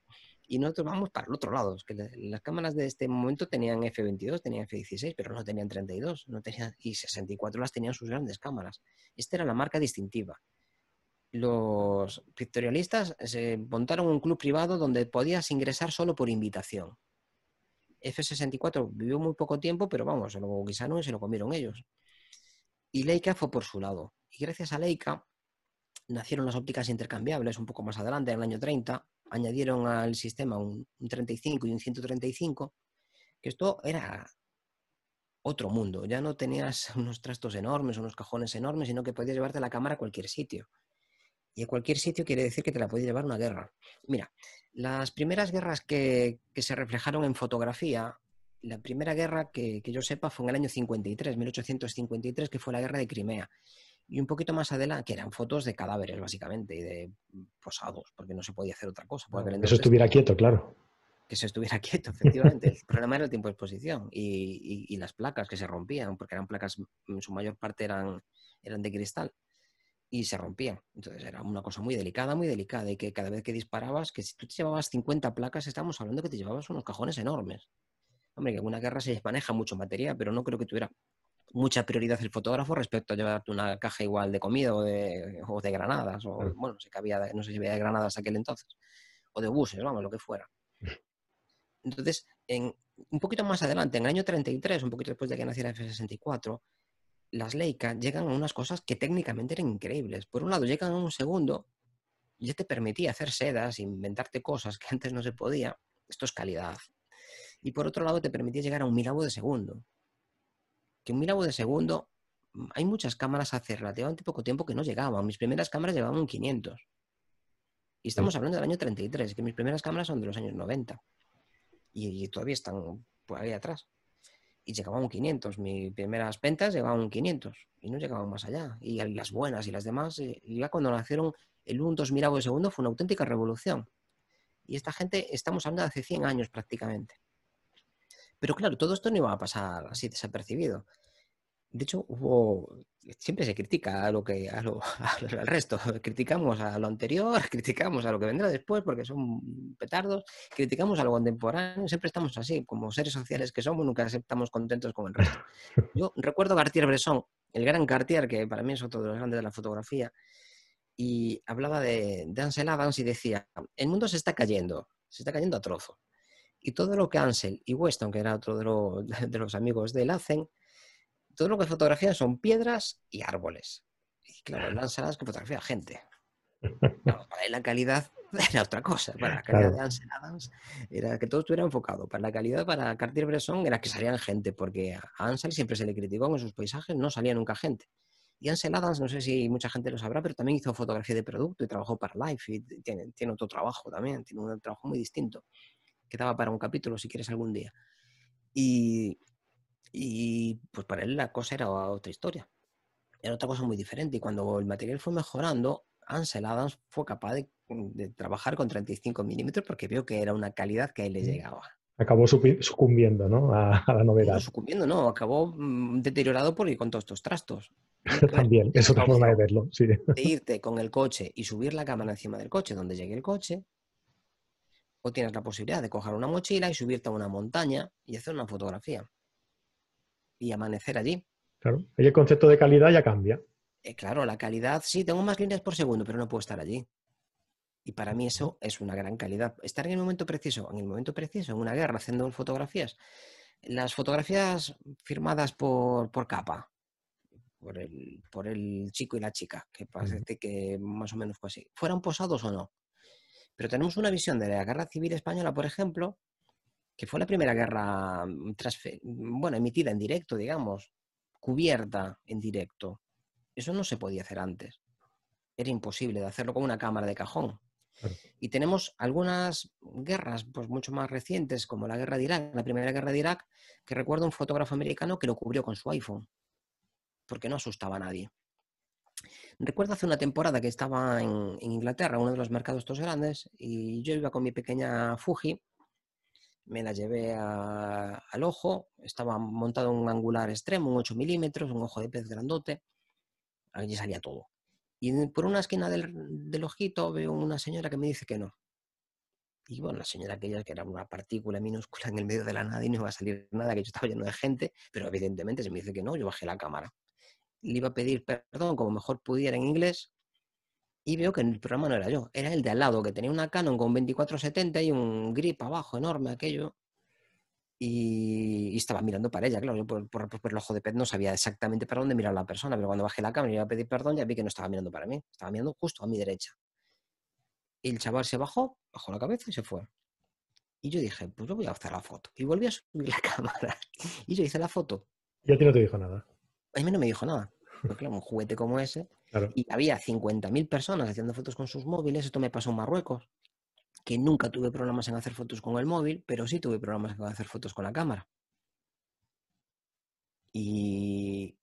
y nosotros vamos para el otro lado. Es que las cámaras de este momento tenían F22, tenían F16, pero no tenían 32, no tenían, y 64 las tenían sus grandes cámaras. Esta era la marca distintiva los pictorialistas se montaron un club privado donde podías ingresar solo por invitación. F64 vivió muy poco tiempo, pero vamos, se lo guisaron y se lo comieron ellos. Y Leica fue por su lado. Y gracias a Leica nacieron las ópticas intercambiables un poco más adelante, en el año 30. Añadieron al sistema un, 35 y un 135, que esto era otro mundo. Ya no tenías unos trastos enormes, unos cajones enormes, sino que podías llevarte la cámara a cualquier sitio. Y a cualquier sitio quiere decir que te la puede llevar una guerra. Mira, las primeras guerras que, se reflejaron en fotografía, la primera guerra que, yo sepa fue en el año 53, 1853, que fue la guerra de Crimea. Y un poquito más adelante, que eran fotos de cadáveres, básicamente, y de posados, porque no se podía hacer otra cosa. que eso estuviera quieto, claro. Que se estuviera quieto, efectivamente. el problema era el tiempo de exposición y, y, las placas que se rompían, porque eran placas, en su mayor parte eran, eran de cristal y se rompían. Entonces era una cosa muy delicada, muy delicada, y que cada vez que disparabas, que si tú te llevabas 50 placas, estábamos hablando que te llevabas unos cajones enormes. Hombre, que en una guerra se maneja mucho material, pero no creo que tuviera mucha prioridad el fotógrafo respecto a llevarte una caja igual de comida o de, o de granadas, o bueno, no sé, había, no sé si había granadas aquel entonces, o de buses, vamos, lo que fuera. Entonces, en, un poquito más adelante, en el año 33, un poquito después de que naciera F-64, las Leica llegan a unas cosas que técnicamente eran increíbles. Por un lado, llegan a un segundo y ya te permitía hacer sedas, inventarte cosas que antes no se podía. Esto es calidad. Y por otro lado, te permitía llegar a un milavo de segundo. Que un milavo de segundo, hay muchas cámaras hace relativamente poco tiempo que no llegaban. Mis primeras cámaras llevaban un 500. Y estamos hablando del año 33, que mis primeras cámaras son de los años 90. Y, todavía están por ahí atrás. Y llegaban un 500. Mis primeras ventas llegaban un 500. Y no llegaban más allá. Y las buenas y las demás, y ya cuando nacieron el 1, 2 miravos de segundo fue una auténtica revolución. Y esta gente, estamos hablando de hace 100 años prácticamente. Pero claro, todo esto no iba a pasar así desapercibido. De hecho, hubo, siempre se critica a lo que, a lo, al resto. Criticamos a lo anterior, criticamos a lo que vendrá después porque son petardos, criticamos a lo contemporáneo, siempre estamos así, como seres sociales que somos, nunca estamos contentos con el resto. Yo recuerdo Cartier-Bresson, el gran Cartier, que para mí es otro de los grandes de la fotografía, y hablaba de, de Ansel Adams y decía, el mundo se está cayendo, se está cayendo a trozo. Y todo lo que Ansel y Weston, que era otro de, de los amigos de él, hacen, todo lo que fotografían son piedras y árboles. Y claro, Adams que fotografía gente. para él la calidad era otra cosa. Para la calidad de Ansel Adams era que todo estuviera enfocado. Para la calidad para Cartier-Bresson era que salían gente, porque a Ansel siempre se le criticó en sus paisajes, no salía nunca gente. Y Ansel Adams, no sé si mucha gente lo sabrá, pero también hizo fotografía de producto y trabajó para Life y tiene, tiene otro trabajo también, tiene un trabajo muy distinto, que daba para un capítulo si quieres algún día. Y, y pues para él la cosa era otra historia, era otra cosa muy diferente. Y cuando el material fue mejorando, Ansel Adams fue capaz de, trabajar con 35 milímetros porque vio que era una calidad que a él le llegaba acabó sucumbiendo ¿no? a, la novedad. No sucumbiendo, no, acabó mm, deteriorado por ir con todos estos trastos. También, es otra forma de verlo. Sí. De irte con el coche y subir la cámara encima del coche donde llegue el coche, o tienes la posibilidad de coger una mochila y subirte a una montaña y hacer una fotografía. Y amanecer allí. Claro, ahí el concepto de calidad ya cambia. Eh, claro, la calidad, sí, tengo más líneas por segundo, pero no puedo estar allí. Y para mí eso es una gran calidad. Estar en el momento preciso, en el momento preciso, en una guerra, haciendo fotografías. Las fotografías firmadas por, por capa, por el, por el chico y la chica, que parece que más o menos fue así. ¿Fueran posados o no? Pero tenemos una visión de la Guerra Civil Española, por ejemplo, que fue la primera guerra mm, mm, bueno, emitida en directo, digamos, cubierta en directo. Eso no se podía hacer antes. Era imposible de hacerlo con una cámara de cajón. Y tenemos algunas guerras pues, mucho más recientes, como la guerra de Irak, la primera guerra de Irak, que recuerdo un fotógrafo americano que lo cubrió con su iPhone, porque no asustaba a nadie. Recuerdo hace una temporada que estaba en, Inglaterra, uno de los mercados estos grandes, y yo iba con mi pequeña Fuji, me la llevé al ojo, estaba montado un angular extremo, un 8 milímetros, un ojo de pez grandote, allí salía todo. Y por una esquina del, ojito veo una señora que me dice que no. Y bueno, la señora aquella que era una partícula minúscula en el medio de la nada y no iba a salir nada, que yo estaba lleno de gente, pero evidentemente se me dice que no, yo bajé la cámara. Le iba a pedir perdón como mejor pudiera en inglés y veo que el programa no era yo, era el de al lado, que tenía una Canon con 2470 y un grip abajo enorme aquello y, estaba mirando para ella, claro, yo por, el ojo de pez no sabía exactamente para dónde mirar la persona, pero cuando bajé la cámara y iba a pedir perdón ya vi que no estaba mirando para mí, estaba mirando justo a mi derecha. Y el chaval se bajó, bajó la cabeza y se fue. Y yo dije, pues yo voy a hacer la foto. Y volví a subir la cámara. Y yo hice la foto. Y a ti no te dijo nada. A mí no me dijo nada. Claro, un juguete como ese. Y había 50.000 personas haciendo fotos con sus móviles. Esto me pasó en Marruecos que nunca tuve problemas en hacer fotos con el móvil, pero sí tuve problemas en hacer fotos con la cámara. Y,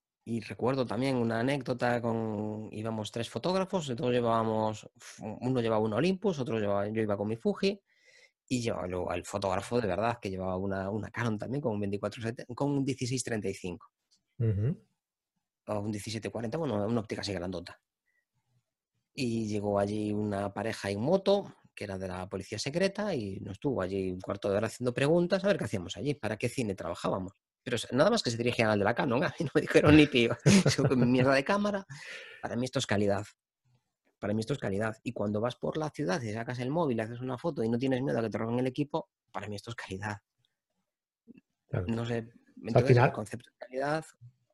recuerdo también una anécdota con, íbamos tres fotógrafos, todos llevábamos, uno llevaba un Olympus, otro llevaba, yo iba con mi Fuji, y llevaba luego el fotógrafo de verdad que llevaba una, una Canon también con un 24 con un 1635. O un 1740, bueno, una óptica así grandota. Y llegó allí una pareja en moto, que era de la policía secreta y nos estuvo allí un cuarto de hora haciendo preguntas a ver qué hacíamos allí, para qué cine trabajábamos. Pero nada más que se dirigían al de la Canon, a mí no me dijeron ni pío. mierda de cámara, para mí esto es calidad. Para mí esto es calidad. Y cuando vas por la ciudad y sacas el móvil, haces una foto y no tienes miedo a que te roben el equipo, para mí esto es calidad. No sé, al final, el concepto de calidad.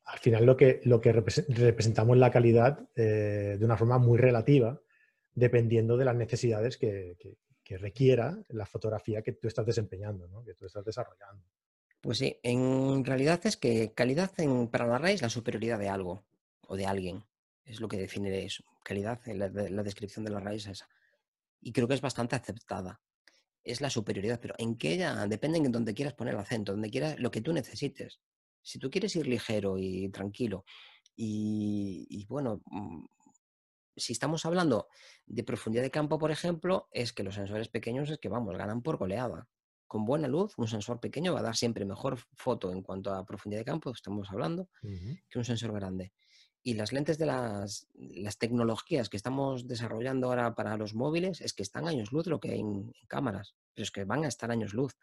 Al final lo que, lo que representamos la calidad eh, de una forma muy relativa, dependiendo de las necesidades que, requiera la fotografía que tú estás desempeñando, que tú estás desarrollando. Pues sí, en realidad es que calidad en, para la raíz es la superioridad de algo o de alguien. Es lo que define eso. Calidad, la, la descripción de la raíz es esa. Y creo que es bastante aceptada es la superioridad, pero en qué ella depende en donde quieras poner el acento, donde quieras lo que tú necesites. Si tú quieres ir ligero y tranquilo y, bueno, mm, si estamos hablando de profundidad de campo, por ejemplo, es que los sensores pequeños es que vamos, ganan por goleada. Con buena luz, un sensor pequeño va a dar siempre mejor foto en cuanto a profundidad de campo, estamos hablando, que un sensor grande. Y las lentes de las, las, tecnologías que estamos desarrollando ahora para los móviles es que están años luz lo que hay en, cámaras, pero es que van a estar años luz.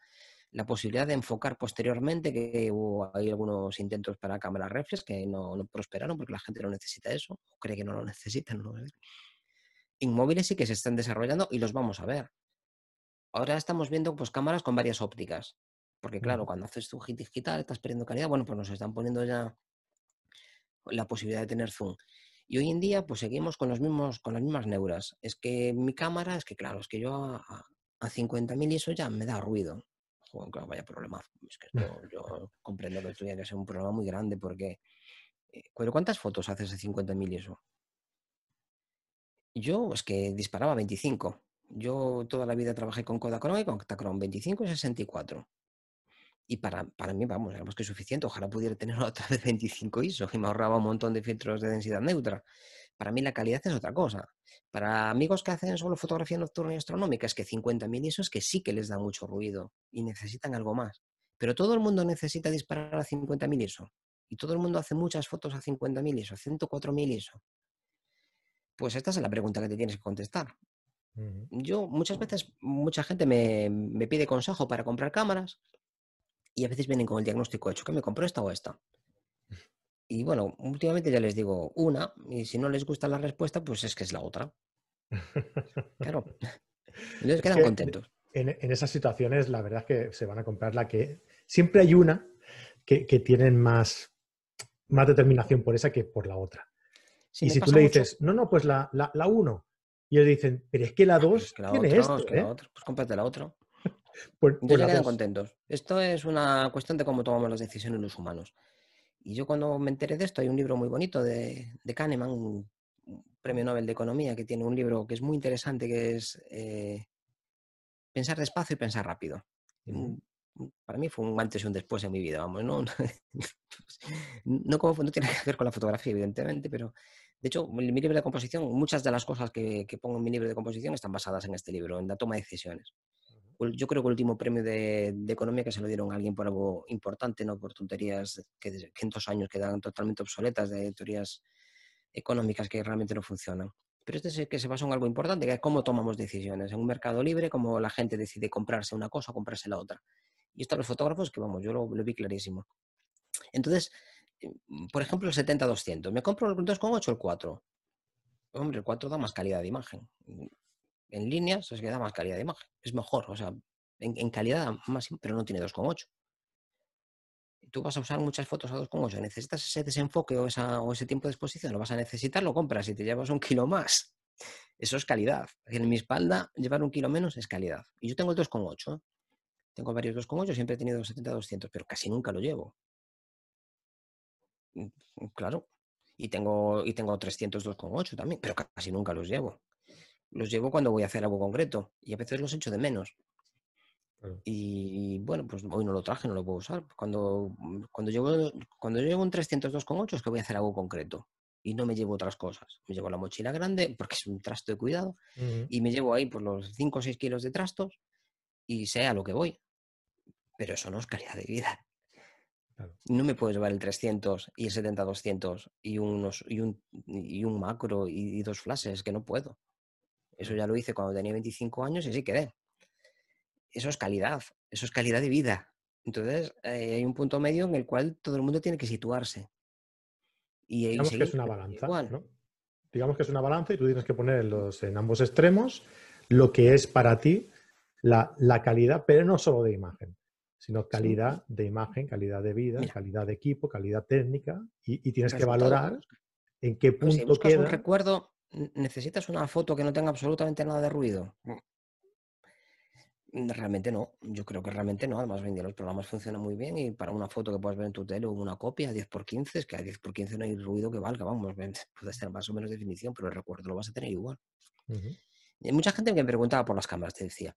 La posibilidad de enfocar posteriormente, que hubo hay algunos intentos para cámaras reflex que no, no, prosperaron porque la gente no necesita eso, o cree que no lo necesitan. No En móviles sí que se están desarrollando y los vamos a ver. Ahora estamos viendo pues, cámaras con varias ópticas, porque claro, cuando haces tu hit digital estás perdiendo calidad, bueno, pues nos están poniendo ya la posibilidad de tener zoom. Y hoy en día, pues seguimos con, los mismos, con las mismas neuras. Es que mi cámara, es que claro, es que yo a, a 50.000 y eso ya me da ruido. Joder, vaya problema. Es que yo comprendo que esto tiene que ser un problema muy grande porque... Eh, ¿Cuántas fotos haces de 50.000 y eso? Yo es que disparaba 25. Yo toda la vida trabajé con Kodachrome y con Tachrome 25 y 64. Y para, para mí, vamos, era más que suficiente. Ojalá pudiera tener otra vez 25 ISO y me ahorraba un montón de filtros de densidad neutra. Para mí la calidad es otra cosa. Para amigos que hacen solo fotografía nocturna y astronómica, es que 50.000 ISO es que sí que les da mucho ruido y necesitan algo más. Pero todo el mundo necesita disparar a 50.000 ISO. Y todo el mundo hace muchas fotos a 50.000 ISO, a 104.000 ISO. Pues esta es la pregunta que te tienes que contestar. Yo muchas veces, mucha gente me, me pide consejo para comprar cámaras y a veces vienen con el diagnóstico hecho, que me compro esta o esta. Y bueno, últimamente ya les digo una, y si no les gusta la respuesta, pues es que es la otra. Claro. Entonces quedan contentos. En, esas situaciones, la verdad es que se van a comprar la que. Siempre hay una que, tienen más, más determinación por esa que por la otra. y si tú le dices, no, no, pues la, la, uno, y ellos dicen, pero es que la dos tiene esto. ¿eh? Pues cómprate la otra. Pues, pues ya quedan contentos. Esto es una cuestión de cómo tomamos las decisiones los humanos. Y yo cuando me enteré de esto, hay un libro muy bonito de, de Kahneman, un, premio Nobel de Economía, que tiene un libro que es muy interesante, que es eh, Pensar despacio y pensar rápido. Para mí fue un antes y un después en mi vida, vamos, ¿no? no, como, no tiene que ver con la fotografía, evidentemente, pero de hecho, en mi libro de composición, muchas de las cosas que, que pongo en mi libro de composición están basadas en este libro, en la toma de decisiones yo creo que el último premio de, economía que se lo dieron a alguien por algo importante, no por tonterías que de cientos años quedan totalmente obsoletas de teorías económicas que realmente no funcionan. Pero este es que se basa en algo importante, que es cómo tomamos decisiones. En un mercado libre, cómo la gente decide comprarse una cosa o comprarse la otra. Y esto a los fotógrafos, que vamos, yo lo, vi clarísimo. Entonces, mm, por ejemplo, el 70-200. Me compro el 2,8 o el 4. Hombre, el 4 da más calidad de imagen en líneas es que da más calidad de imagen. Es mejor, o sea, en, calidad más, pero no tiene 2,8. Tú vas a usar muchas fotos a 2,8, necesitas ese desenfoque o, ese tiempo de exposición, lo vas a necesitar, lo compras y te llevas un kilo más. Eso es calidad. En mi espalda, llevar un kilo menos es calidad. Y yo tengo el 2,8. Tengo varios 2,8, siempre he tenido 70-200, pero casi nunca lo llevo. Mm, claro. Y tengo, y tengo 300 2,8 también, pero casi nunca los llevo los llevo cuando voy a hacer algo concreto y a veces los echo de menos. Y bueno, pues hoy no lo traje, no lo puedo usar. Cuando, mm, cuando, llevo, cuando llevo un 302,8 es que voy a hacer algo concreto y no me llevo otras cosas. Me llevo la mochila grande porque es un trasto de cuidado y me llevo ahí por los 5 o 6 kilos de trastos y sé a lo que voy. Pero eso no es calidad de vida. No me puedo llevar el 300 y el 70-200 y, unos, y, un, y un macro y, y dos flashes, que no puedo Eso ya lo hice cuando tenía 25 años y sí quedé. Eso es calidad, eso es calidad de vida. Entonces, eh, hay un punto medio en el cual todo el mundo tiene que situarse. Y, Digamos que es una balanza, ¿no? Digamos que es una balanza y tú tienes que poner en ambos extremos lo que es para ti la, calidad, pero no solo de imagen, sino calidad de imagen, calidad de vida, calidad de equipo, calidad técnica, y, tienes que valorar en qué punto si queda. un recuerdo, necesitas una foto que no tenga absolutamente nada de ruido. Mm, realmente no, yo creo que realmente no. Además, hoy los programas funcionan muy bien y para una foto que puedas ver en tu tele o una copia 10x15, es que a 10x15 no hay ruido que valga, vamos, puedes tener más o menos definición, pero el recuerdo lo vas a tener igual. Y hay mucha gente que me preguntaba por las cámaras, te decía.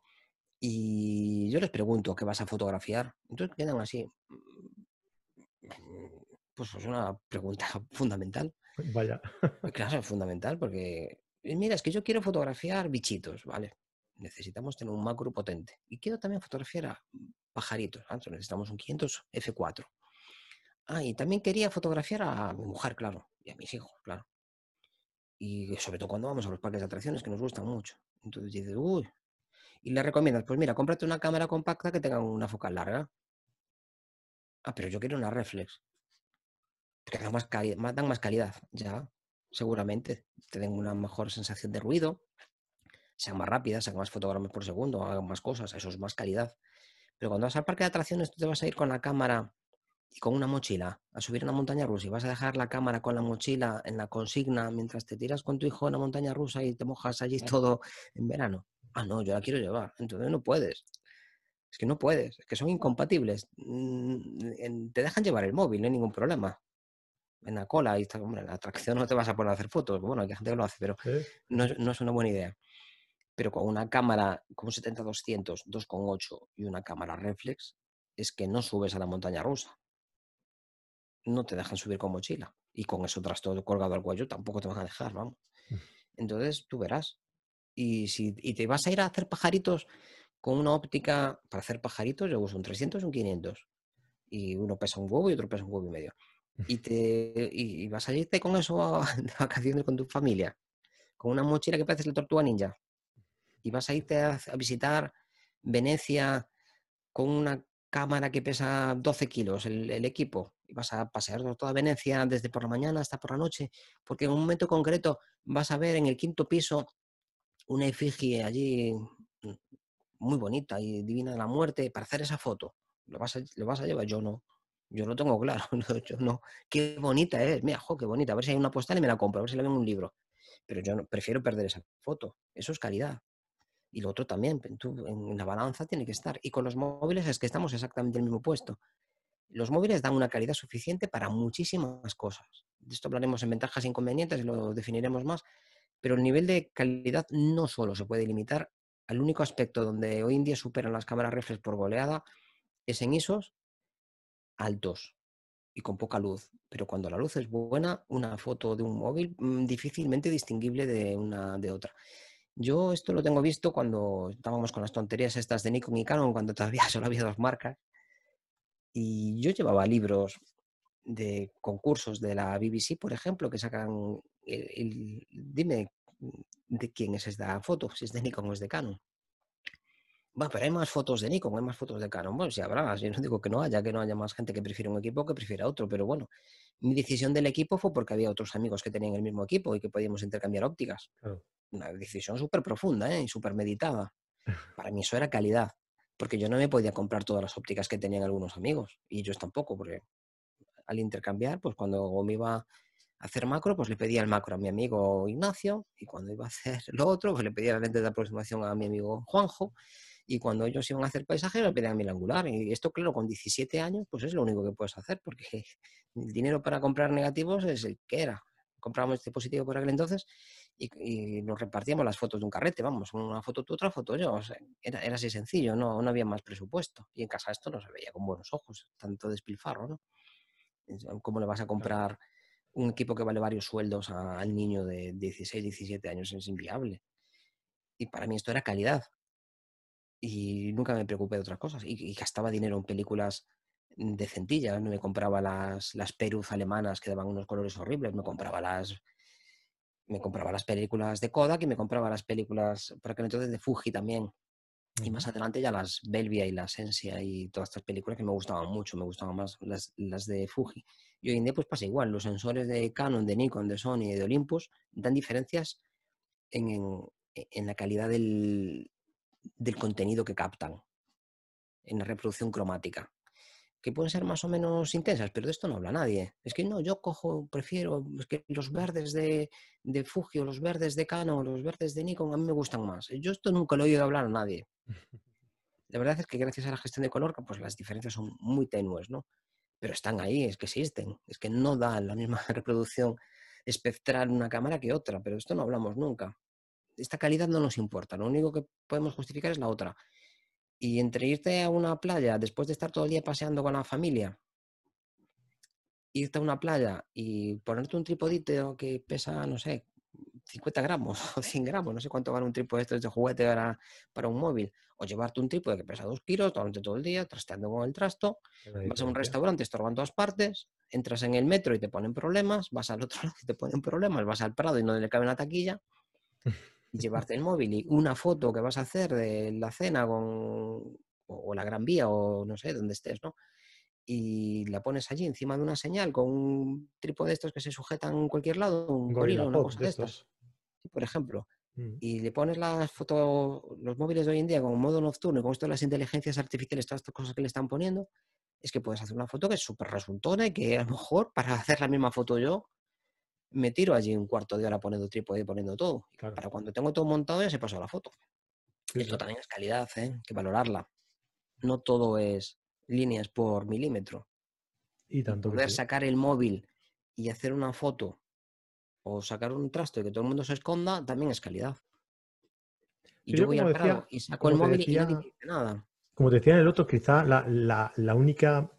Y yo les pregunto, ¿qué vas a fotografiar? Entonces quedan así. Pues es una pregunta fundamental. Vaya. Claro, es fundamental porque, eh, mira, es que yo quiero fotografiar bichitos, ¿vale? Necesitamos tener un macro potente. Y quiero también fotografiar a pajaritos. ¿vale? necesitamos un 500 F4. Ah, y también quería fotografiar a mi mujer, claro, y a mis hijos, claro. Y sobre todo cuando vamos a los parques de atracciones, que nos gustan mucho. Entonces dices, uy. Y le recomiendas, pues mira, cómprate una cámara compacta que tenga una focal larga. Ah, pero yo quiero una reflex. Que dan más, dan más calidad, ya, seguramente. Te den una mejor sensación de ruido, sean más rápidas, sean más fotogramas por segundo, hagan más cosas, eso es más calidad. Pero cuando vas al parque de atracciones, tú te vas a ir con la cámara y con una mochila a subir una montaña rusa y vas a dejar la cámara con la mochila en la consigna mientras te tiras con tu hijo en la montaña rusa y te mojas allí todo en verano. Ah, no, yo la quiero llevar. Entonces no puedes. Es que no puedes, es que son incompatibles. Mm, te dejan llevar el móvil, no hay ningún problema. En la cola, y está, hombre, en la atracción no te vas a poner a hacer fotos. Bueno, hay gente que lo hace, pero no, no es una buena idea. Pero con una cámara como 70-200, 2.8 y una cámara reflex, es que no subes a la montaña rusa no te dejan subir con mochila. Y con eso tras todo colgado al cuello tampoco te van a dejar, vamos. Mm. Entonces tú verás. Y si y te vas a ir a hacer pajaritos con una óptica para hacer pajaritos, yo uso un 300 y un 500. Y uno pesa un huevo y otro pesa un huevo y medio. Y, te, y vas a irte con eso de vacaciones con tu familia, con una mochila que parece el tortuga ninja. Y vas a irte a visitar Venecia con una cámara que pesa 12 kilos, el, equipo, y vas a pasear por toda Venecia desde por la mañana hasta por la noche, porque en un momento concreto vas a ver en el quinto piso una efigie allí mm, muy bonita y divina de la muerte para hacer esa foto. ¿Lo vas lo vas a llevar? Yo no. Yo lo tengo claro. yo no. Qué bonita es. Mira, jo, qué bonita. A ver si hay una postal y me la compro. A ver si la veo en un libro. Pero yo no, prefiero perder esa foto. Eso es calidad. Y lo otro también, en la balanza tiene que estar. Y con los móviles es que estamos exactamente en el mismo puesto. Los móviles dan una calidad suficiente para muchísimas cosas. De esto hablaremos en ventajas e inconvenientes y lo definiremos más. Pero el nivel de calidad no solo se puede limitar al único aspecto donde hoy en día superan las cámaras reflex por goleada es en ISOs altos y con poca luz. Pero cuando la luz es buena, una foto de un móvil mm, difícilmente distinguible de una de otra. Yo esto lo tengo visto cuando estábamos con las tonterías estas de Nikon y Canon, cuando todavía solo había dos marcas. Y yo llevaba libros de concursos de la BBC, por ejemplo, que sacan el, dime de quién es esta foto, si es de Nikon o es de Canon. Bueno, pero hay más fotos de Nikon, hay más fotos de Canon. Bueno, si habrá, yo no digo que no haya, que no haya más gente que prefiera un equipo que prefiera otro, pero bueno, mi decisión del equipo fue porque había otros amigos que tenían el mismo equipo y que podíamos intercambiar ópticas. Una decisión súper profunda ¿eh? y súper meditada. Para mí eso era calidad, porque yo no me podía comprar todas las ópticas que tenían algunos amigos y ellos tampoco, porque al intercambiar, pues cuando me iba a hacer macro, pues le pedía el macro a mi amigo Ignacio y cuando iba a hacer lo otro, pues le pedía la lente de aproximación a mi amigo Juanjo y cuando ellos iban a hacer paisaje me pedían mil angular. Y esto, claro, con 17 años, pues es lo único que puedes hacer, porque el dinero para comprar negativos es el que era. Comprábamos este positivo por aquel entonces y, nos repartíamos las fotos de un carrete, vamos, una foto tú, otra foto yo. era, era, así sencillo, no, no había más presupuesto. Y en casa esto no se veía con buenos ojos, tanto despilfarro, ¿no? ¿Cómo le vas a comprar un equipo que vale varios sueldos al niño de 16, 17 años? Es inviable. Y para mí esto era calidad y nunca me preocupé de otras cosas. Y, gastaba dinero en películas decentillas. No me compraba las, las Peruz alemanas que daban unos colores horribles, me compraba las, me compraba las películas de Kodak y me compraba las películas, por aquel entonces, de Fuji también. Y más adelante ya las Belvia y la Sensia y todas estas películas que me gustaban mucho, me gustaban más las, las de Fuji. Y hoy en día pues pasa igual, los sensores de Canon, de Nikon, de Sony y de Olympus dan diferencias en, en, la calidad del, del contenido que captan, en la reproducción cromática que pueden ser más o menos intensas, pero de esto no habla nadie. Es que no, yo cojo, prefiero, es que los verdes de, de Fuji o los verdes de Canon los verdes de Nikon a mí me gustan más. Yo esto nunca lo he oído hablar a nadie. La verdad es que gracias a la gestión de color, pues las diferencias son muy tenues, ¿no? Pero están ahí, es que existen. Es que no da la misma reproducción espectral una cámara que otra, pero esto no hablamos nunca. Esta calidad no nos importa, lo único que podemos justificar es la otra. Y entre irte a una playa después de estar todo el día paseando con la familia, irte a una playa y ponerte un tripodito que pesa, no sé, 50 gramos o 100 gramos, no sé cuánto vale un trípode de juguete para, para un móvil, o llevarte un trípode que pesa 2 kilos durante todo el día, trasteando con el trasto, vas a un restaurante, estorban todas partes, entras en el metro y te ponen problemas, vas al otro lado y te ponen problemas, vas al Prado y no le cabe una taquilla, llevarte el móvil y una foto que vas a hacer de la cena con, o, la Gran Vía o no sé, donde estés, ¿no? Y la pones allí encima de una señal con un trípode de estos que se sujetan en cualquier lado, un gorila, una cosa de, estas. Por ejemplo. Mm. Y le pones las fotos, los móviles de hoy en día con modo nocturno y con esto de las inteligencias artificiales, todas estas cosas que le están poniendo, es que puedes hacer una foto que es súper resultona y que a lo mejor para hacer la misma foto yo me tiro allí un cuarto de hora poniendo trípode y poniendo todo. Para cuando tengo todo montado ya se pasa la foto. Esto también es calidad, ¿eh? hay que valorarla. No todo es líneas por milímetro. Y tanto Poder sacar el móvil y hacer una foto o sacar un trasto y que todo el mundo se esconda también es calidad. Y yo, voy al decía, y saco el móvil y no dice nada. Como te decía en el otro, quizá la, la, la única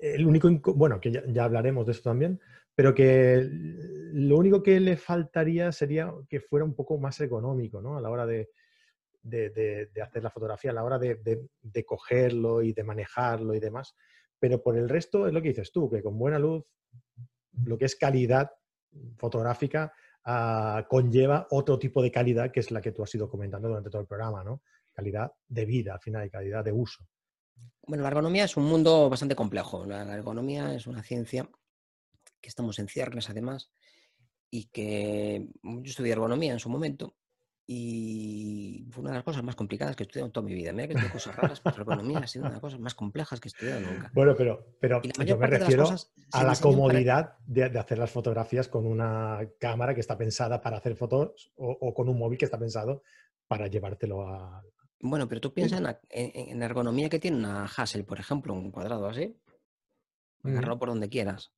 el único, bueno, que ya, ya, hablaremos de eso también, pero que lo único que le faltaría sería que fuera un poco más económico, ¿no? A la hora de, hacer la fotografía, a la hora de, cogerlo y de manejarlo y demás. Pero por el resto es lo que dices tú, que con buena luz, lo que es calidad fotográfica ah, conlleva otro tipo de calidad que es la que tú has ido comentando durante todo el programa, ¿no? Calidad de vida, al final, y calidad de uso. Bueno, la ergonomía es un mundo bastante complejo. La ergonomía es una ciencia que estamos en ciernes además, y que mm, yo estudié ergonomía en su momento y fue una de las cosas más complicadas que he estudiado en toda mi vida. Mira que tengo cosas raras, pero ergonomía ha sido una de las cosas más complejas que he estudiado nunca. Bueno, pero, pero yo me refiero a la comodidad de, hacer las fotografías con una cámara que está pensada para hacer fotos o, con un móvil que está pensado para llevártelo a... Bueno, pero tú piensas en, la ergonomía que tiene una Hassel, por ejemplo, un cuadrado así. Agarrarlo por donde quieras.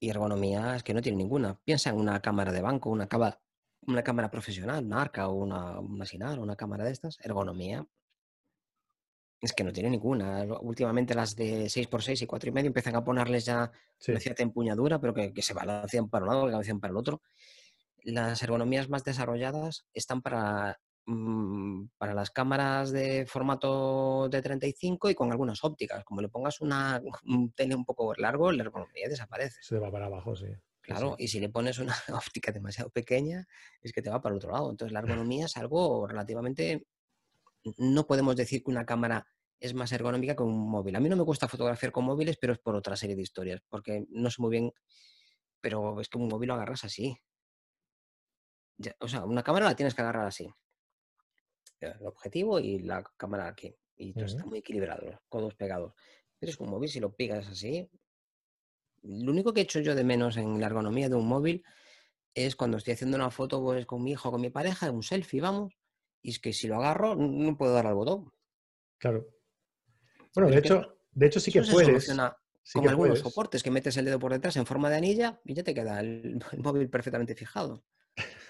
Y ergonomía es que no tiene ninguna. Piensa en una cámara de banco, una, cámara, una cámara profesional, una arca o una, una Sinar, una cámara de estas. Ergonomía es que no tiene ninguna. Últimamente las de 6x6 y 4,5 empiezan a ponerles ya una cierta empuñadura, pero que, se balancean para un lado, que balancean para el otro. Las ergonomías más desarrolladas están para para las cámaras de formato de 35 y con algunas ópticas. Como le pongas una, un tele un poco largo, la ergonomía desaparece. Se va para abajo, sí. Claro, y si le pones una óptica demasiado pequeña, es que te va para el otro lado. Entonces, la ergonomía es algo relativamente... No podemos decir que una cámara es más ergonómica que un móvil. A mí no me gusta fotografiar con móviles, pero es por otra serie de historias, porque no sé muy bien, pero es que un móvil lo agarras así. o sea, una cámara la tienes que agarrar así el objetivo y la cámara aquí. Y todo está muy equilibrado, los codos pegados. Pero es un móvil, si lo pegas así. Lo único que he hecho yo de menos en la ergonomía de un móvil es cuando estoy haciendo una foto pues, con mi hijo con mi pareja, un selfie, vamos, y es que si lo agarro no puedo dar al botón. Claro. Bueno, de hecho, de hecho sí que puedes. con algunos soportes que metes el dedo por detrás en forma de anilla y ya te queda el móvil perfectamente fijado.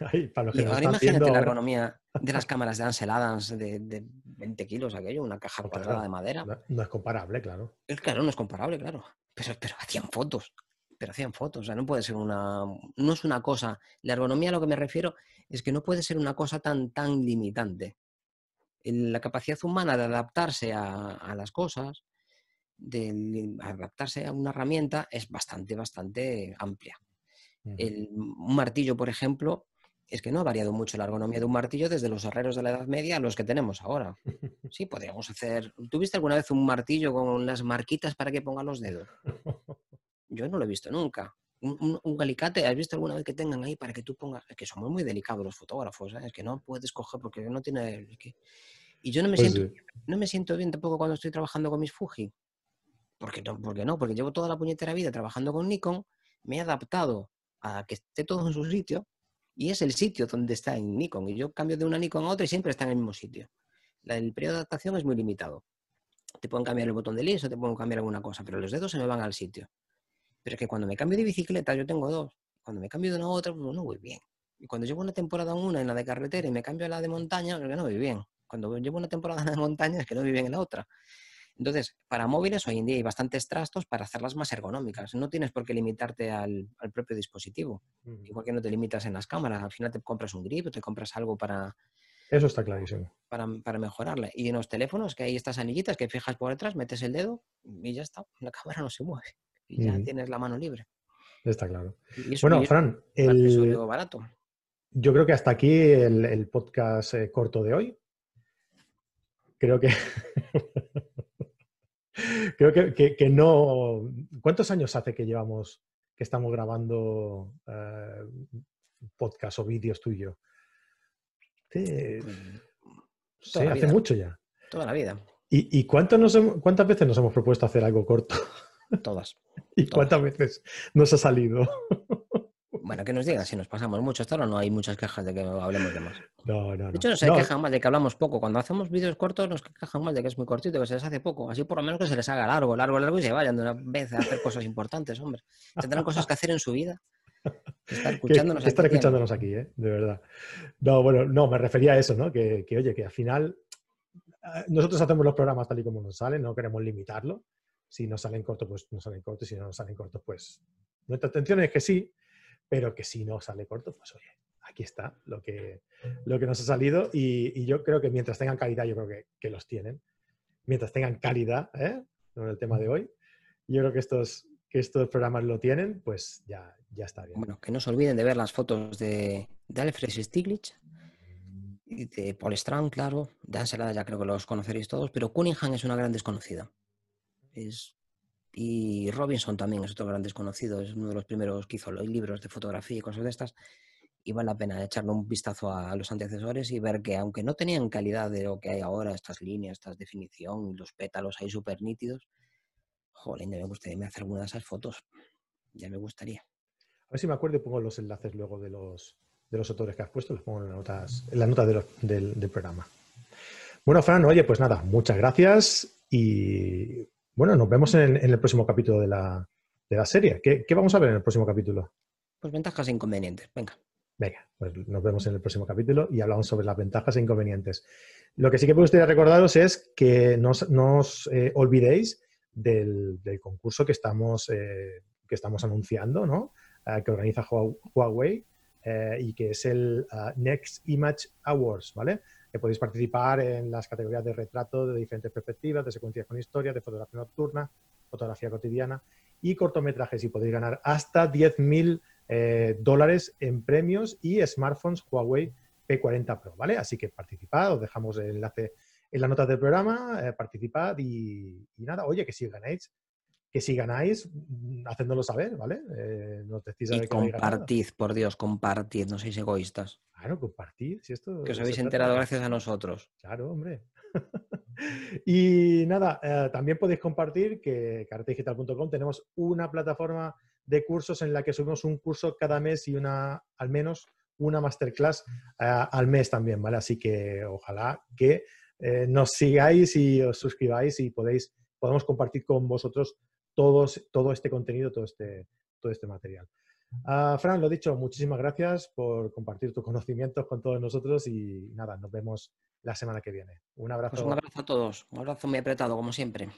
ahora imagínate la ergonomía de las cámaras de Ansel Adams de, 20 kilos, aquello, una caja cuadrada de madera. No, es comparable, claro. Es, claro, no es comparable, claro. Pero, pero hacían fotos. Pero hacían fotos. O sea, no puede ser una. No es una cosa. La ergonomía a lo que me refiero es que no puede ser una cosa tan, tan limitante. La capacidad humana de adaptarse a, las cosas, de adaptarse a una herramienta, es bastante, bastante amplia. un martillo, por ejemplo, es que no ha variado mucho la ergonomía de un martillo desde los herreros de la Edad Media a los que tenemos ahora. Sí, podríamos hacer. ¿Tuviste alguna vez un martillo con las marquitas para que ponga los dedos? Yo no lo he visto nunca. Un, alicate, ¿has visto alguna vez que tengan ahí para que tú pongas? Es que somos muy delicados los fotógrafos, ¿eh? es que no puedes coger porque no tiene. Y yo no me, pues siento, no me siento bien tampoco cuando estoy trabajando con mis Fuji. Porque no, porque no, porque llevo toda la puñetera vida trabajando con Nikon, me he adaptado a que esté todo en su sitio y es el sitio donde está en Nikon. Y yo cambio de una Nikon a otra y siempre está en el mismo sitio. el periodo de adaptación es muy limitado. Te pueden cambiar el botón de list o te pueden cambiar alguna cosa, pero los dedos se me van al sitio. Pero es que cuando me cambio de bicicleta, yo tengo dos. Cuando me cambio de una a otra, pues no voy bien. Y cuando llevo una temporada una en la de carretera y me cambio a la de montaña, es que no voy bien. Cuando llevo una temporada de montaña, es que no voy bien en la otra. Entonces, para móviles hoy en día hay bastantes trastos para hacerlas más ergonómicas. No tienes por qué limitarte al, propio dispositivo. Igual que no te limitas en las cámaras. Al final te compras un grip o te compras algo para... Eso está clarísimo. Para, para mejorarle. Y en los teléfonos, que hay estas anillitas que fijas por detrás, metes el dedo y ya está. La cámara no se mueve. Y ya tienes la mano libre. Está claro. bueno, Fran, el... barato. Yo creo que hasta aquí el, podcast eh, corto de hoy. Creo que Creo que, no. ¿Cuántos años hace que llevamos, que estamos grabando eh, podcast o vídeos tuyos? Sí, hace mucho ya. Toda la vida. ¿Y, cuántas veces nos hemos propuesto hacer algo corto? Todas. ¿Y cuántas veces nos ha salido? Bueno, que nos digan si nos pasamos mucho. Hasta ahora no hay muchas quejas de que hablemos de más. No, no, De hecho, no se quejan más de que hablamos poco. Cuando hacemos vídeos cortos nos quejan más de que es muy cortito, que se les hace poco. Así por lo menos que se les haga largo, largo, largo y se vayan de una vez a hacer cosas importantes, hombre. Tendrán cosas que hacer en su vida. Estar escuchándonos, aquí, escuchándonos aquí, ¿eh? de verdad. No, bueno, no, me refería a eso, ¿no? Que, que, oye, que al final eh, nosotros hacemos los programas tal y como nos salen, no queremos limitarlo. Si nos salen cortos, pues nos salen cortos. Si no nos salen cortos, pues nuestra intención es que sí, pero que si no sale corto, pues oye, aquí está lo que, lo que nos ha salido y, yo creo que mientras tengan calidad, yo creo que, los tienen. Mientras tengan calidad, ¿eh? el tema de hoy, yo creo que estos, que estos programas lo tienen, pues ya, ya está bien. Bueno, que no se olviden de ver las fotos de, de Alfred Stiglitz y de Paul Strand, claro. De Ansel ya creo que los conoceréis todos, pero Cunningham es una gran desconocida. Es y Robinson también es otro gran desconocido, es uno de los primeros que hizo libros de fotografía y cosas de estas. Y vale la pena echarle un vistazo a los antecesores y ver que aunque no tenían calidad de lo que hay ahora, estas líneas, estas definición, los pétalos ahí súper nítidos, joder, me gustaría hacer alguna de esas fotos. Ya me gustaría. A ver si me acuerdo y pongo los enlaces luego de los, de los autores que has puesto, los pongo en, notas, en la nota del, del programa. Bueno, Fran, oye, pues nada, muchas gracias y bueno, nos vemos en, el próximo capítulo de la, serie. ¿Qué, vamos a ver en el próximo capítulo? Pues ventajas e inconvenientes. Venga. Venga, pues nos vemos en el próximo capítulo y hablamos sobre las ventajas e inconvenientes. Lo que sí que me gustaría recordaros es que no, os eh, olvidéis del, concurso que estamos, eh, que estamos anunciando, ¿no? Eh, que organiza Huawei y que es el ah, Next Image Awards, ¿vale? Que podéis participar en las categorías de retrato de diferentes perspectivas, de secuencias con historia, de fotografía nocturna, fotografía cotidiana y cortometrajes y podéis ganar hasta 10.000 eh, dólares en premios y smartphones Huawei P40 Pro, ¿vale? Así que participad, os dejamos el enlace en la nota del programa, eh, participad y, y, nada, oye, que si ganéis que si ganáis, mm, hacednoslo saber, ¿vale? Eh, decís y compartid, por Dios, compartid, no seáis egoístas. Claro, compartid. Si esto, que os habéis enterado gracias a nosotros. Claro, hombre. y nada, eh, también podéis compartir que cartedigital.com tenemos una plataforma de cursos en la que subimos un curso cada mes y una, al menos, una masterclass eh, al mes también, ¿vale? Así que ojalá que eh, nos sigáis y os suscribáis y podéis, podamos compartir con vosotros todo este contenido, todo este, todo este material. Uh, Fran, lo dicho, muchísimas gracias por compartir tus conocimientos con todos nosotros y nada, nos vemos la semana que viene. Un abrazo. Pues un abrazo a todos, un abrazo muy apretado, como siempre.